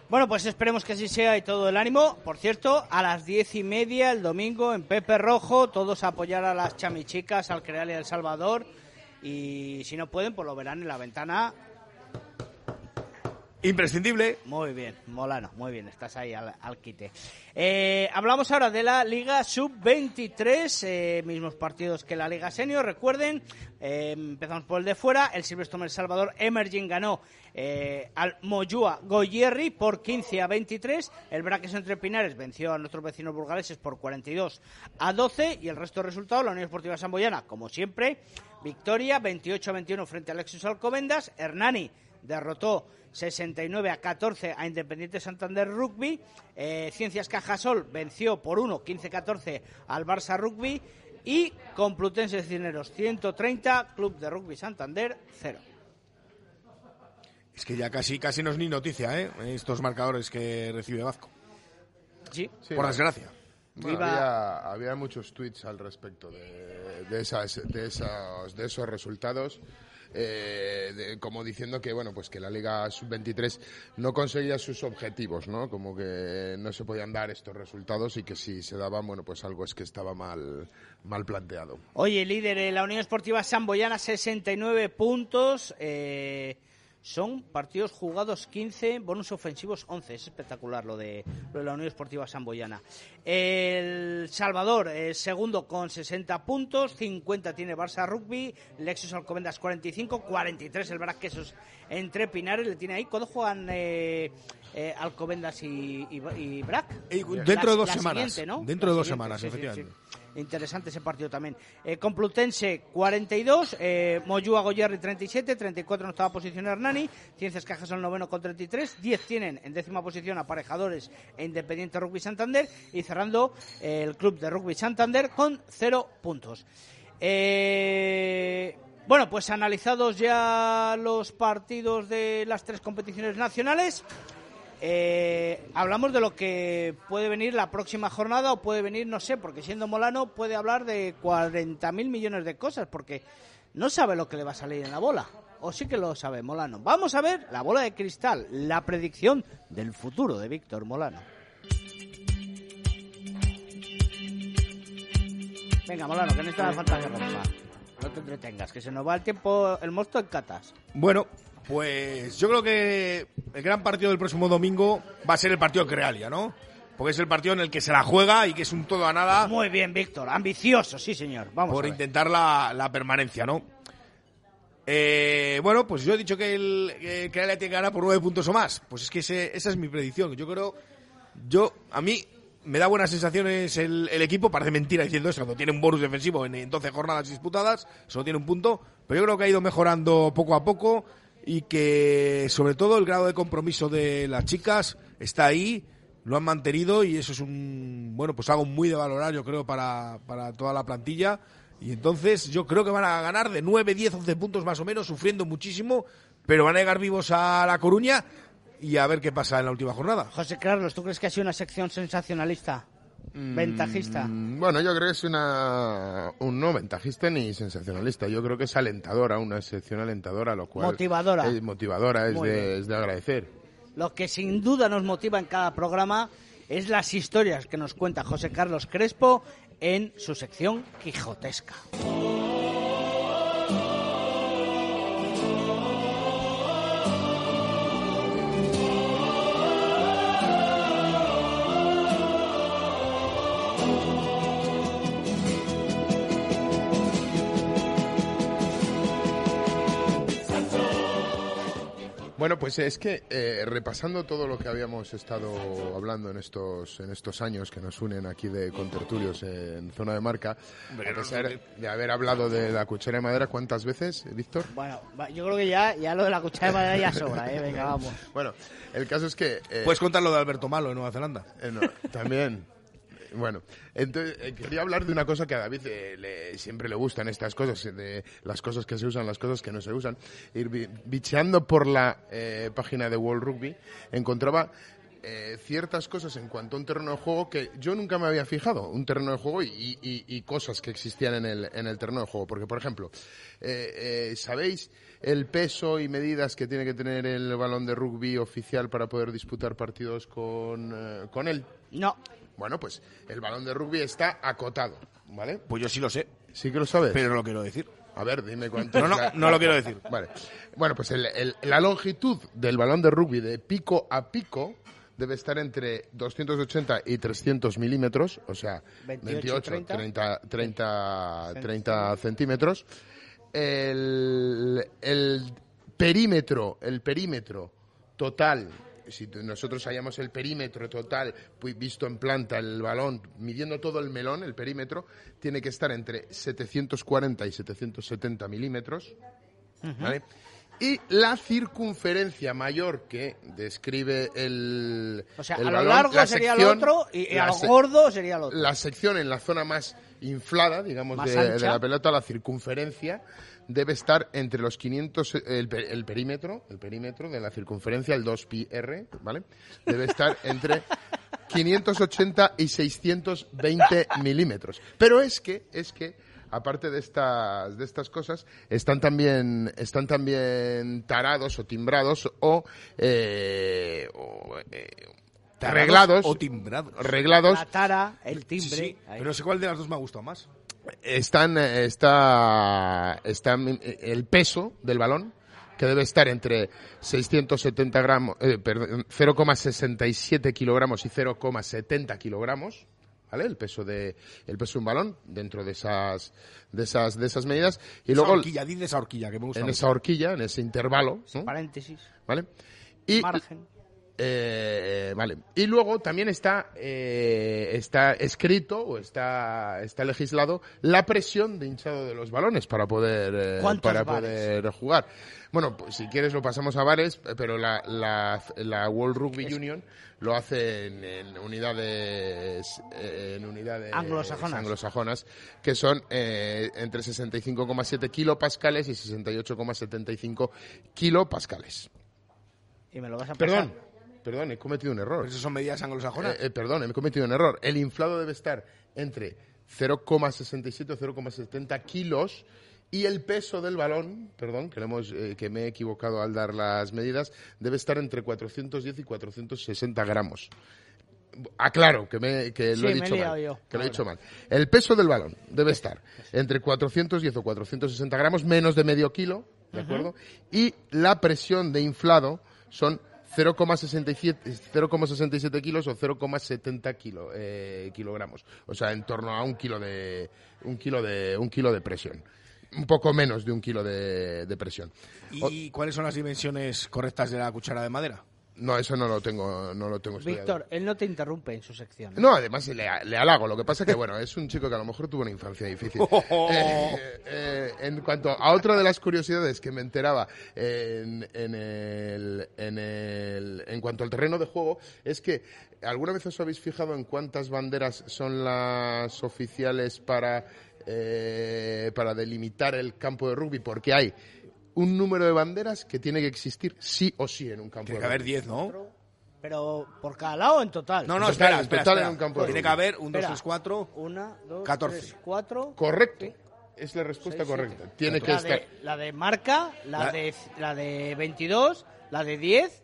Bueno, pues esperemos que así sea y todo el ánimo. Por cierto, a las diez y media el domingo en Pepe Rojo, todos a apoyar a las chamichicas, al Creal y al Salvador. Y si no pueden, pues lo verán en la ventana. Imprescindible. Muy bien, Molano, muy bien, estás ahí al, al quite. Eh, hablamos ahora de la Liga Sub-23, eh, mismos partidos que la Liga Senior, recuerden. eh, empezamos por el de fuera, el Silvestre El Salvador Emerging ganó eh, al Moyúa Goyerri por 15 a 23. El Braques entre Pinares venció a nuestros vecinos burgaleses por 42 a 12. Y el resto de resultados, la Unión Esportiva Samboyana, como siempre, victoria 28 a 21 frente a Alexis Alcobendas. Hernani derrotó 69 a 14 a Independiente Santander Rugby. Eh, Ciencias Cajasol venció por 1, 15-14 al Barça Rugby. Y Complutense Cineros 130, Club de Rugby Santander 0. Es que ya casi, casi no es ni noticia, ¿eh? Estos marcadores que recibe Vasco. Sí. Sí, Por desgracia. Bueno, Viva- había, había muchos tweets al respecto de, de, esas, de, esas, de esos resultados. Eh, de- como diciendo que bueno pues que la Liga Sub-23 no conseguía sus objetivos no como que no se podían dar estos resultados y que si se daban bueno pues algo es que estaba mal mal planteado Oye, líder en la Unión Esportiva Samboyana, 69 puntos. eh, son partidos jugados 15, bonus ofensivos 11. Es espectacular lo de, lo de la Unión Esportiva Samboyana. El Salvador, eh, segundo con 60 puntos. 50 tiene Barça Rugby. Lexus Alcobendas 45. 43 el Braquesos entre Pinares. Le tiene ahí. ¿Cuándo juegan eh, eh, Alcobendas y, y, y Brac? Eh, dentro de dos semanas. Dentro La de dos semanas, sí, sí, efectivamente. sí. Interesante ese partido también. Eh, Complutense 42, eh, Moyúa Goyerri 37, 34 en octava posición Hernani, Ciencias Cajas el noveno con 33, 10 tienen en décima posición Aparejadores e Independiente Rugby Santander y cerrando eh, el Club de Rugby Santander con 0 puntos. Eh, bueno, pues analizados ya los partidos de las tres competiciones nacionales, eh, hablamos de lo que puede venir la próxima jornada o puede venir, no sé, porque siendo Molano puede hablar de 40.000 millones de cosas, porque no sabe lo que le va a salir en la bola. O sí que lo sabe Molano. Vamos a ver la bola de cristal, la predicción del futuro de Víctor Molano. Venga, Molano, que no está falta que rompa. No te entretengas, que se nos va el tiempo, el monstruo en catas. Bueno, pues yo creo que el gran partido del próximo domingo va a ser el partido de Crealia, ¿no? Porque es el partido en el que se la juega y que es un todo a nada. Muy bien, Víctor. Ambicioso, sí, señor. Vamos por a ver. intentar la, la permanencia, ¿no? Eh, bueno, pues yo he dicho que el que Crealia tiene que ganar por nueve puntos o más. Pues es que ese- esa es mi predicción. Yo creo, yo a mí me da buenas sensaciones el, el equipo. Parece mentira diciendo eso cuando tiene un bonus defensivo en, en 12 jornadas disputadas, solo tiene un punto. Pero yo creo que ha ido mejorando poco a poco y que sobre todo el grado de compromiso de las chicas está ahí. Lo han mantenido y eso es un bueno pues algo muy de valorar yo creo para, para toda la plantilla y entonces yo creo que van a ganar de 9, 10, 11 puntos más o menos, sufriendo muchísimo, pero van a llegar vivos a La Coruña y a ver qué pasa en la última jornada. José Carlos, ¿tú crees que ha sido una sección sensacionalista? Ventajista. Mm, Bueno, yo creo que es una, un no ventajista ni sensacionalista. Yo creo que es alentadora, una sección alentadora, lo cual... Motivadora. Es motivadora, es de, es de agradecer. Lo que sin duda nos motiva en cada programa es las historias que nos cuenta José Carlos Crespo en su sección quijotesca. Bueno, pues es que eh, repasando todo lo que habíamos estado hablando en estos en estos años que nos unen aquí de contertulios en zona de marca, a pesar de haber hablado de la cuchara de madera, ¿cuántas veces, Víctor? Bueno, va- yo creo que ya, ya lo de la cuchara de madera ya sobra, ¿eh? Venga, vamos. Bueno, el caso es que... eh, Puedes contar lo de Alberto Malo en Nueva Zelanda. Eh, no, también. Bueno, entonces eh, quería hablar de una cosa que a David eh, le- siempre le gustan estas cosas, eh, de las cosas que se usan, las cosas que no se usan. Ir bi- bicheando por la eh, página de World Rugby, encontraba eh, ciertas cosas en cuanto a un terreno de juego que yo nunca me había fijado, un terreno de juego y, cosas que existían en el, en el terreno de juego. Porque, por ejemplo, eh, eh, ¿sabéis el peso y medidas que tiene que tener el balón de rugby oficial para poder disputar partidos con, con él? No. Bueno, pues el balón de rugby está acotado, ¿vale? Pues yo sí lo sé. Sí que lo sabes. Pero no lo quiero decir. A ver, dime cuánto. No, no, la- no lo quiero decir. Vale. Bueno, pues el- el- la longitud del balón de rugby de pico a pico debe estar entre 280 y 300 milímetros, o sea, 28, 28, 30, 30, 30, 30 centímetros. El, el perímetro, el perímetro total, si nosotros hallamos el perímetro total, visto en planta el balón, midiendo todo el melón, el perímetro, tiene que estar entre 740 y 770 milímetros. ¿vale? Y la circunferencia mayor que describe el. O sea, el a lo balón, largo la sería sección- lo otro y, y a lo gordo sería lo otro. La sección en la zona más inflada, digamos, de, la pelota, la circunferencia, debe estar entre los 500. El, el perímetro, el perímetro de la circunferencia, el 2πr, ¿vale? Debe estar entre 580 y 620 milímetros. Pero es que, es que aparte de estas de estas cosas están también están también tarados o timbrados o, eh, o, eh, reglados o timbrados. reglados La tara, el timbre. Sí, sí, pero no sé cuál de las dos me ha gustado más. están eh, está están eh, el peso del balón que debe estar entre 670 gramos eh, perdón, 0,67 kilogramos y 0,70 kilogramos ¿vale? el peso de el peso de un balón dentro de esas de esas de esas medidas y Esa luego horquilla, di de esa horquilla que me gusta en mucho. esa horquilla en ese intervalo ¿no? Paréntesis. ¿vale? Y Margen. Eh, vale. Y luego también está, eh, está escrito o está, está legislado la presión de hinchado de los balones para poder, eh, ¿Cuántos para bares? poder jugar. Bueno, pues si quieres lo pasamos a bares, pero la, la, la World Rugby Union lo hace en, en unidades, eh, en unidades Anglosajonas. anglosajonas, que son eh, entre 65,7 kilopascales y 68,75 kilopascales. Y me lo vas a pasar. Perdón, perdón, he cometido un error. ¿Esas son medidas anglosajonas? Eh, eh, perdón, he cometido un error. El inflado debe estar entre 0,67 o 0,70 kilos y el peso del balón, perdón, que, lo hemos, eh, que me he equivocado al dar las medidas, debe estar entre 410 y 460 gramos. Aclaro que, me, que Sí, lo he me he dicho mal. yo. Que lo he dicho mal. El peso del balón debe estar entre 410 o 460 gramos, menos de medio kilo, ¿de acuerdo? Y la presión de inflado son 0,67 0,67 kilos o 0,70 kilo, eh, kilogramos. O sea, en torno a un kilo de un kilo de un kilo de presión. Un poco menos de un kilo de, de presión. O- ¿Y cuáles son las dimensiones correctas de la cuchara de madera? No, eso no lo tengo, no lo tengo. Víctor, él no te interrumpe en su sección. ¿eh? No, además le, le halago. Lo que pasa que, bueno, es un chico que a lo mejor tuvo una infancia difícil. Eh, eh, en cuanto a otra de las curiosidades que me enteraba en, en, el, en, el- en cuanto al terreno de juego, es que ¿alguna vez os habéis fijado en cuántas banderas son las oficiales para, eh, para delimitar el campo de rugby? Porque hay un número de banderas que tiene que existir sí o sí en un campo Tiene de que haber rugby. 10, ¿no? Pero por cada lado en total. No, no, En total, espera, en espera, total espera. en un campo de Tiene que haber un, dos, Espera. tres, cuatro. Una, dos, 14. tres, cuatro. Correcto. Es la respuesta seis, correcta. siete. Tiene que la estar. De, la de marca, la, La- de la de 22, la de 10.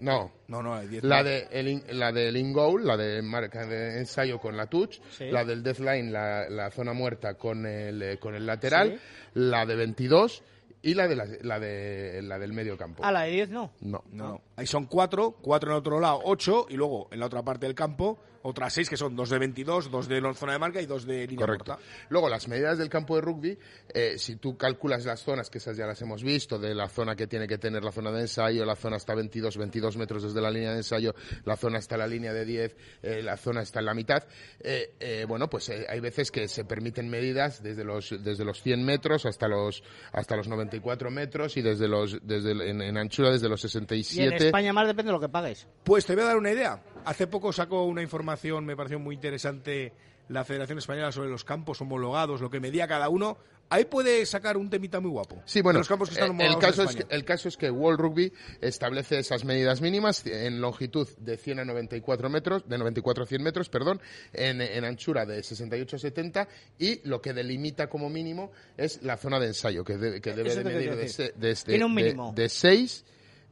No. No, no, hay 10. La no. de el, in- la del in-goal, la de marca de ensayo con la touch, Sí. la del deathline, la, la zona muerta con el, eh, con el lateral, Sí. la de 22 y la de la, la de la del medio campo. Ah, la de 10 no. No. No, no. Ahí son cuatro, cuatro en otro lado, ocho, y luego en la otra parte del campo, otras seis que son dos de 22, dos de la zona de marca y dos de línea Correcto. corta. Luego, las medidas del campo de rugby, eh, si tú calculas las zonas, que esas ya las hemos visto, de la zona que tiene que tener la zona de ensayo, la zona está 22, 22 metros desde la línea de ensayo, la zona está en la línea de 10, eh, la zona está en la mitad, eh, eh, bueno, pues eh, hay veces que se permiten medidas desde los, desde los 100 metros hasta los, hasta los 94 metros y desde los, desde, en, en anchura desde los Y en 67. España más depende de lo que pagues. Pues te voy a dar una idea. Hace poco sacó una información, me pareció muy interesante, la Federación Española sobre los campos homologados, lo que medía cada uno. Ahí puede sacar un temita muy guapo. Sí, bueno, los campos que están eh, el, caso es que, el caso es que World Rugby establece esas medidas mínimas en longitud de 100 a 94 metros, de 94 a 100 metros, perdón, en, en anchura de 68 a 70 y lo que delimita como mínimo es la zona de ensayo, que, de- que debe de medir de, de este- de- mínimo. de 6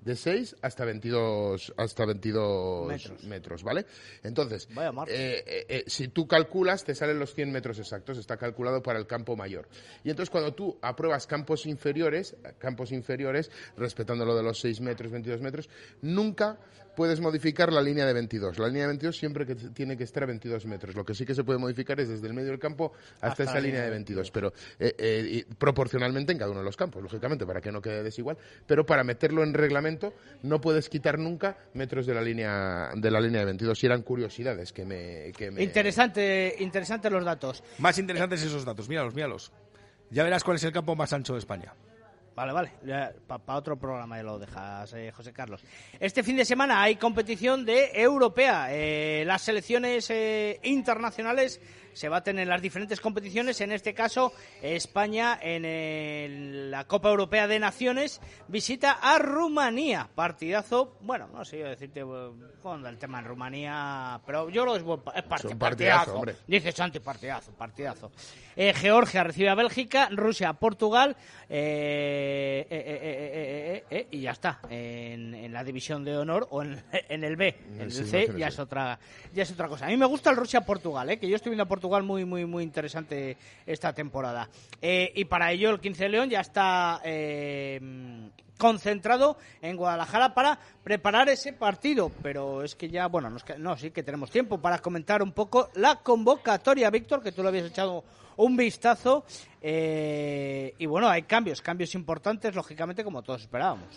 de 6 hasta 22 hasta 22 Metros. metros, ¿vale? Entonces, eh, eh, eh, si tú calculas, te salen los 100 metros exactos, está calculado para el campo mayor. Y entonces cuando tú apruebas campos inferiores, campos inferiores, respetando lo de los 6 metros, 22 metros, nunca puedes modificar la línea de 22. La línea de 22 siempre que tiene que estar a 22 metros. Lo que sí que se puede modificar es desde el medio del campo hasta, Hasta esa línea línea de de 22, pero eh, eh, y proporcionalmente en cada uno de los campos, lógicamente, para que no quede desigual. Pero para meterlo en reglamento no puedes quitar nunca metros de la línea de la línea de 22. Y eran curiosidades que me... Que me... Interesante, interesante los datos. Más interesantes esos datos, míralos, míralos. Ya verás cuál es el campo más ancho de España. Vale, vale. Para otro programa ya lo dejas, eh, José Carlos. Este fin de semana hay competición de europea. Eh, las selecciones eh, internacionales se baten en las diferentes competiciones. En este caso, España en el- la Copa Europea de Naciones visita a Rumanía. Partidazo. Bueno, no sé yo decirte eh, con el tema en Rumanía, pero yo lo es, buen es parti- Es un partidazo, partidazo. hombre. Dice Santi, partidazo, partidazo. Eh, Georgia recibe a Bélgica, Rusia a Portugal, eh, eh, eh, eh, eh, eh, eh, y ya está. En, en la división de honor o en, en el B. En el C ya es otra ya es otra cosa. A mí me gusta el Rusia-Portugal, eh, que yo estoy viendo a Portugal muy, muy, muy interesante esta temporada. Eh, y para ello el 15 de León ya está eh, concentrado en Guadalajara para preparar ese partido. Pero es que ya, bueno, queda- no, sí que tenemos tiempo para comentar un poco la convocatoria, Víctor, que tú lo habías echado un vistazo. eh, y bueno, hay cambios, cambios importantes, lógicamente, como todos esperábamos.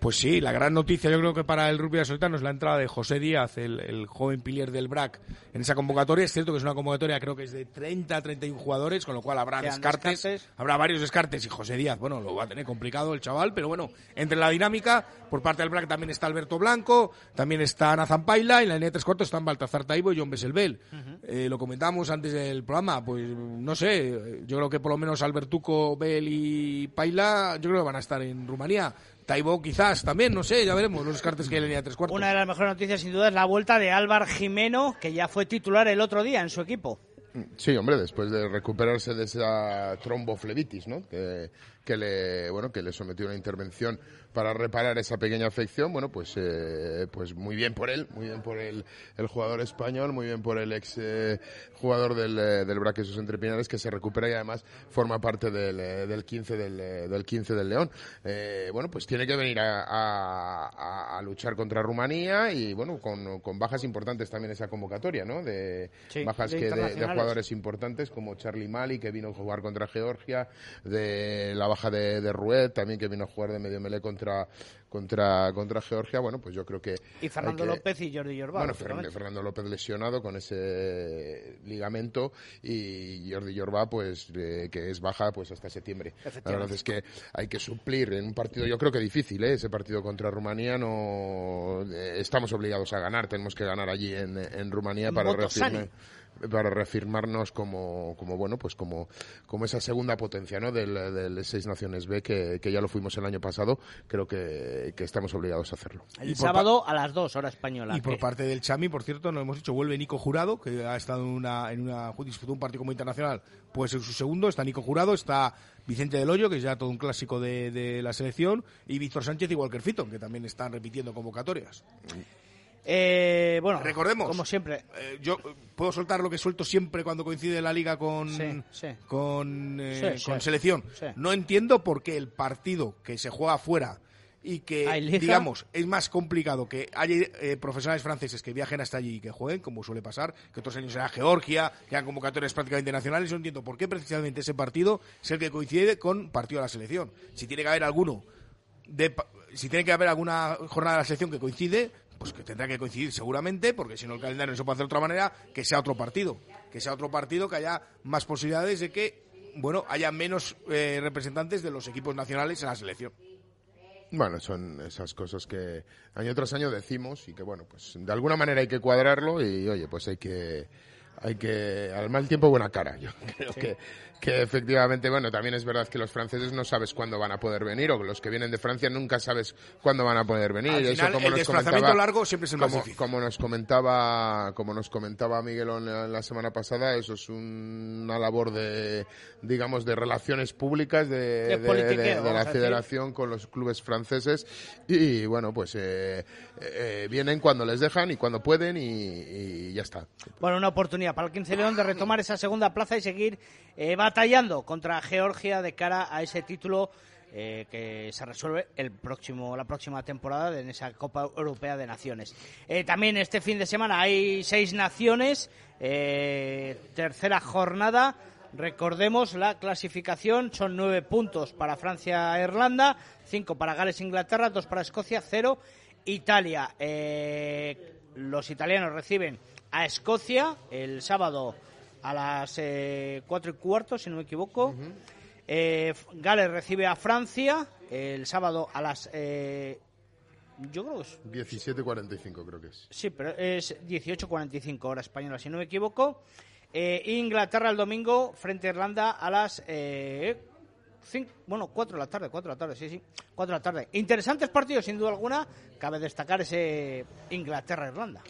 Pues sí, la gran noticia yo creo que para el rugby solitario es la entrada de José Díaz, el, el joven pilier del BRAC, en esa convocatoria. Es cierto que es una convocatoria creo que es de 30 a 31 jugadores, con lo cual habrá descartes, descartes. habrá varios descartes y José Díaz, bueno, lo va a tener complicado el chaval, pero bueno, entre la dinámica, por parte del BRAC también está Alberto Blanco, también está Nathan Paila, y en la línea de tres cuartos están Baltazar Taibo y John Besselbel. Eh, lo comentamos antes del programa, pues no sé, yo creo que por lo menos Albertuco, Bel y Paila, yo creo que van a estar en Rumanía. Taibo quizás también, no sé, ya veremos los descartes que hay en la línea de tres cuartos. Una de las mejores noticias, sin duda, es la vuelta de Álvar Jimeno, que ya fue titular el otro día en su equipo. Sí, hombre, después de recuperarse de esa tromboflebitis, ¿no? Que, que le, bueno, que le sometió una intervención para reparar esa pequeña afección, bueno, pues, eh, pues muy bien por él, muy bien por el, el jugador español, muy bien por el ex eh, jugador del, eh, del Braque Sus Entrepinares que se recupera y además forma parte del, del 15 del, del 15 del León. Eh, bueno, pues tiene que venir a, a- luchar contra Rumanía y bueno, con, con bajas importantes también esa convocatoria, ¿no? De Sí, bajas de que de- jugadores importantes como Charlie Mali que vino a jugar contra Georgia, de la baja de, de Ruet también que vino a jugar de medio melee contra contra contra Georgia. Bueno, pues yo creo que Y Fernando que- López y Jordi Jorba. bueno. Fer- Fernando López lesionado con ese ligamento y Jordi Jorba, pues, eh, que es baja pues hasta septiembre. La verdad es que hay que suplir en un partido, yo creo que difícil, ¿eh? ese partido contra Rumanía, no eh, estamos obligados a ganar, tenemos que ganar allí en, en Rumanía para reafirmar para reafirmarnos como, como bueno pues como, como esa segunda potencia ¿no? del, del Seis Naciones B que, que ya lo fuimos el año pasado creo que, que estamos obligados a hacerlo El sábado a las 2, hora española. Y por parte del Chami, por cierto, no hemos dicho, vuelve Nico Jurado, que ha estado en una, en una disputó un partido como internacional, pues en su segundo, está Nico Jurado, está Vicente Del Hoyo, que es ya todo un clásico de, de la selección, y Víctor Sánchez y Walker Fitton, que también están repitiendo convocatorias. Eh, bueno, Recordemos, como siempre. eh, yo puedo soltar lo que suelto siempre cuando coincide la liga con, Sí, sí. con, eh, Sí, con selección. No entiendo por qué el partido que se juega afuera y que, digamos, es más complicado que haya eh, profesionales franceses que viajen hasta allí y que jueguen, como suele pasar, que otros años era Georgia, que han convocatorias prácticamente nacionales. No entiendo por qué precisamente ese partido es el que coincide con partido de la selección. Si tiene que haber alguno de si tiene que haber alguna jornada de la selección que coincide, pues que tendrá que coincidir seguramente, porque si no el calendario no se puede hacer de otra manera, que sea otro partido, que sea otro partido, que haya más posibilidades de que, bueno, haya menos eh, representantes de los equipos nacionales en la selección. Bueno, son esas cosas que año tras año decimos y que, bueno, pues de alguna manera hay que cuadrarlo y, oye, pues hay que, hay que, al mal tiempo buena cara. Yo creo que, que efectivamente, bueno, también es verdad que los franceses no sabes cuándo van a poder venir o los que vienen de Francia nunca sabes cuándo van a poder venir. Al Eso final, como el nos desplazamiento largo siempre es el más como, difícil. como nos comentaba, como nos comentaba Miguel en la, semana pasada, eso es un- una labor de, digamos, de relaciones públicas de, De de- de- la federación con los clubes franceses y bueno pues eh, eh, vienen cuando les dejan y cuando pueden y, y ya está Bueno, una oportunidad para el 15 León de retomar esa segunda plaza y seguir eh, batallando contra Georgia de cara a ese título eh, que se resuelve el próximo, la próxima temporada en esa Copa Europea de Naciones. Eh, también este fin de semana hay seis naciones, tercera jornada. Recordemos la clasificación, son nueve puntos para Francia e Irlanda, cinco para Gales e Inglaterra, dos para Escocia, cero Italia. Los italianos reciben a Escocia el sábado a las eh, cuatro y cuarto, si no me equivoco. Eh, Gales recibe a Francia el sábado a las... eh, yo creo que es 17.45 creo que es Sí, pero es 18.45 hora española, si no me equivoco. Eh, Inglaterra el domingo frente a Irlanda a las... eh, cin- bueno, 4 de la tarde, 4 de la tarde, sí, sí. 4 de la tarde. Interesantes partidos, sin duda alguna. Cabe destacar ese Inglaterra-Irlanda.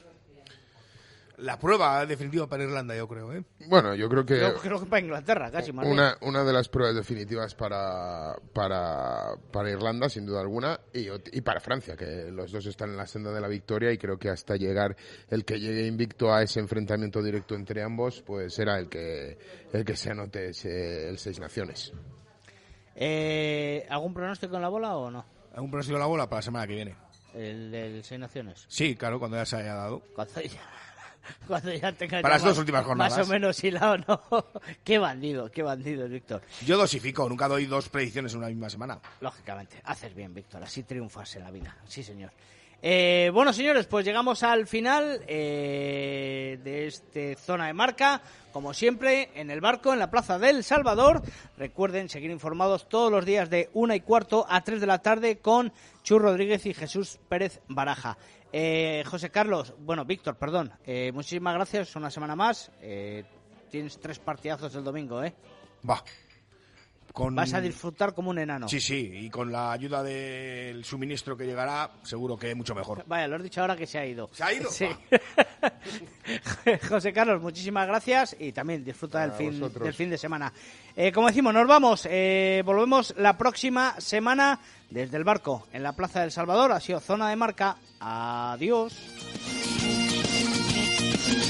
La prueba definitiva para Irlanda, yo creo, ¿eh? bueno yo creo que Yo creo que para Inglaterra, casi más bien. una, una de las pruebas definitivas para, para, para Irlanda, sin duda alguna, y, y para Francia, que los dos están en la senda de la victoria y creo que hasta llegar el que llegue invicto a ese enfrentamiento directo entre ambos, pues será el que, el que se anote ese- el Seis Naciones. Eh, ¿Algún pronóstico en la bola o no? ¿Algún pronóstico de la bola para la semana que viene? El del Seis Naciones. Sí, claro, cuando ya se haya dado. Cuando ya- Cuando ya tenga Para las dos últimas jornadas. Más o menos hilado, ¿no? qué bandido, qué bandido, Víctor. Yo dosifico, nunca doy dos predicciones en una misma semana. Lógicamente, haces bien, Víctor, así triunfas en la vida. Sí, señor. Eh, bueno, señores, pues llegamos al final eh, de este zona de marca. Como siempre, en el barco, en la Plaza del Salvador. Recuerden seguir informados todos los días de una y cuarto a 3 de la tarde con Chus Rodríguez y Jesús Pérez Baraja. Eh, José Carlos, bueno, Víctor, perdón. eh, muchísimas gracias, una semana más. Eh, tienes tres partidazos el domingo, ¿eh? Va. Con... Vas a disfrutar como un enano. Sí, sí, y con la ayuda del suministro que llegará, seguro que mucho mejor. Vaya, lo has dicho ahora que se ha ido. ¿Se ha ido? Sí. José Carlos, muchísimas gracias y también disfruta del fin, del fin de semana. Eh, como decimos, nos vamos. eh, volvemos la próxima semana desde el barco en la Plaza del Salvador. Ha sido zona de marca. Adiós.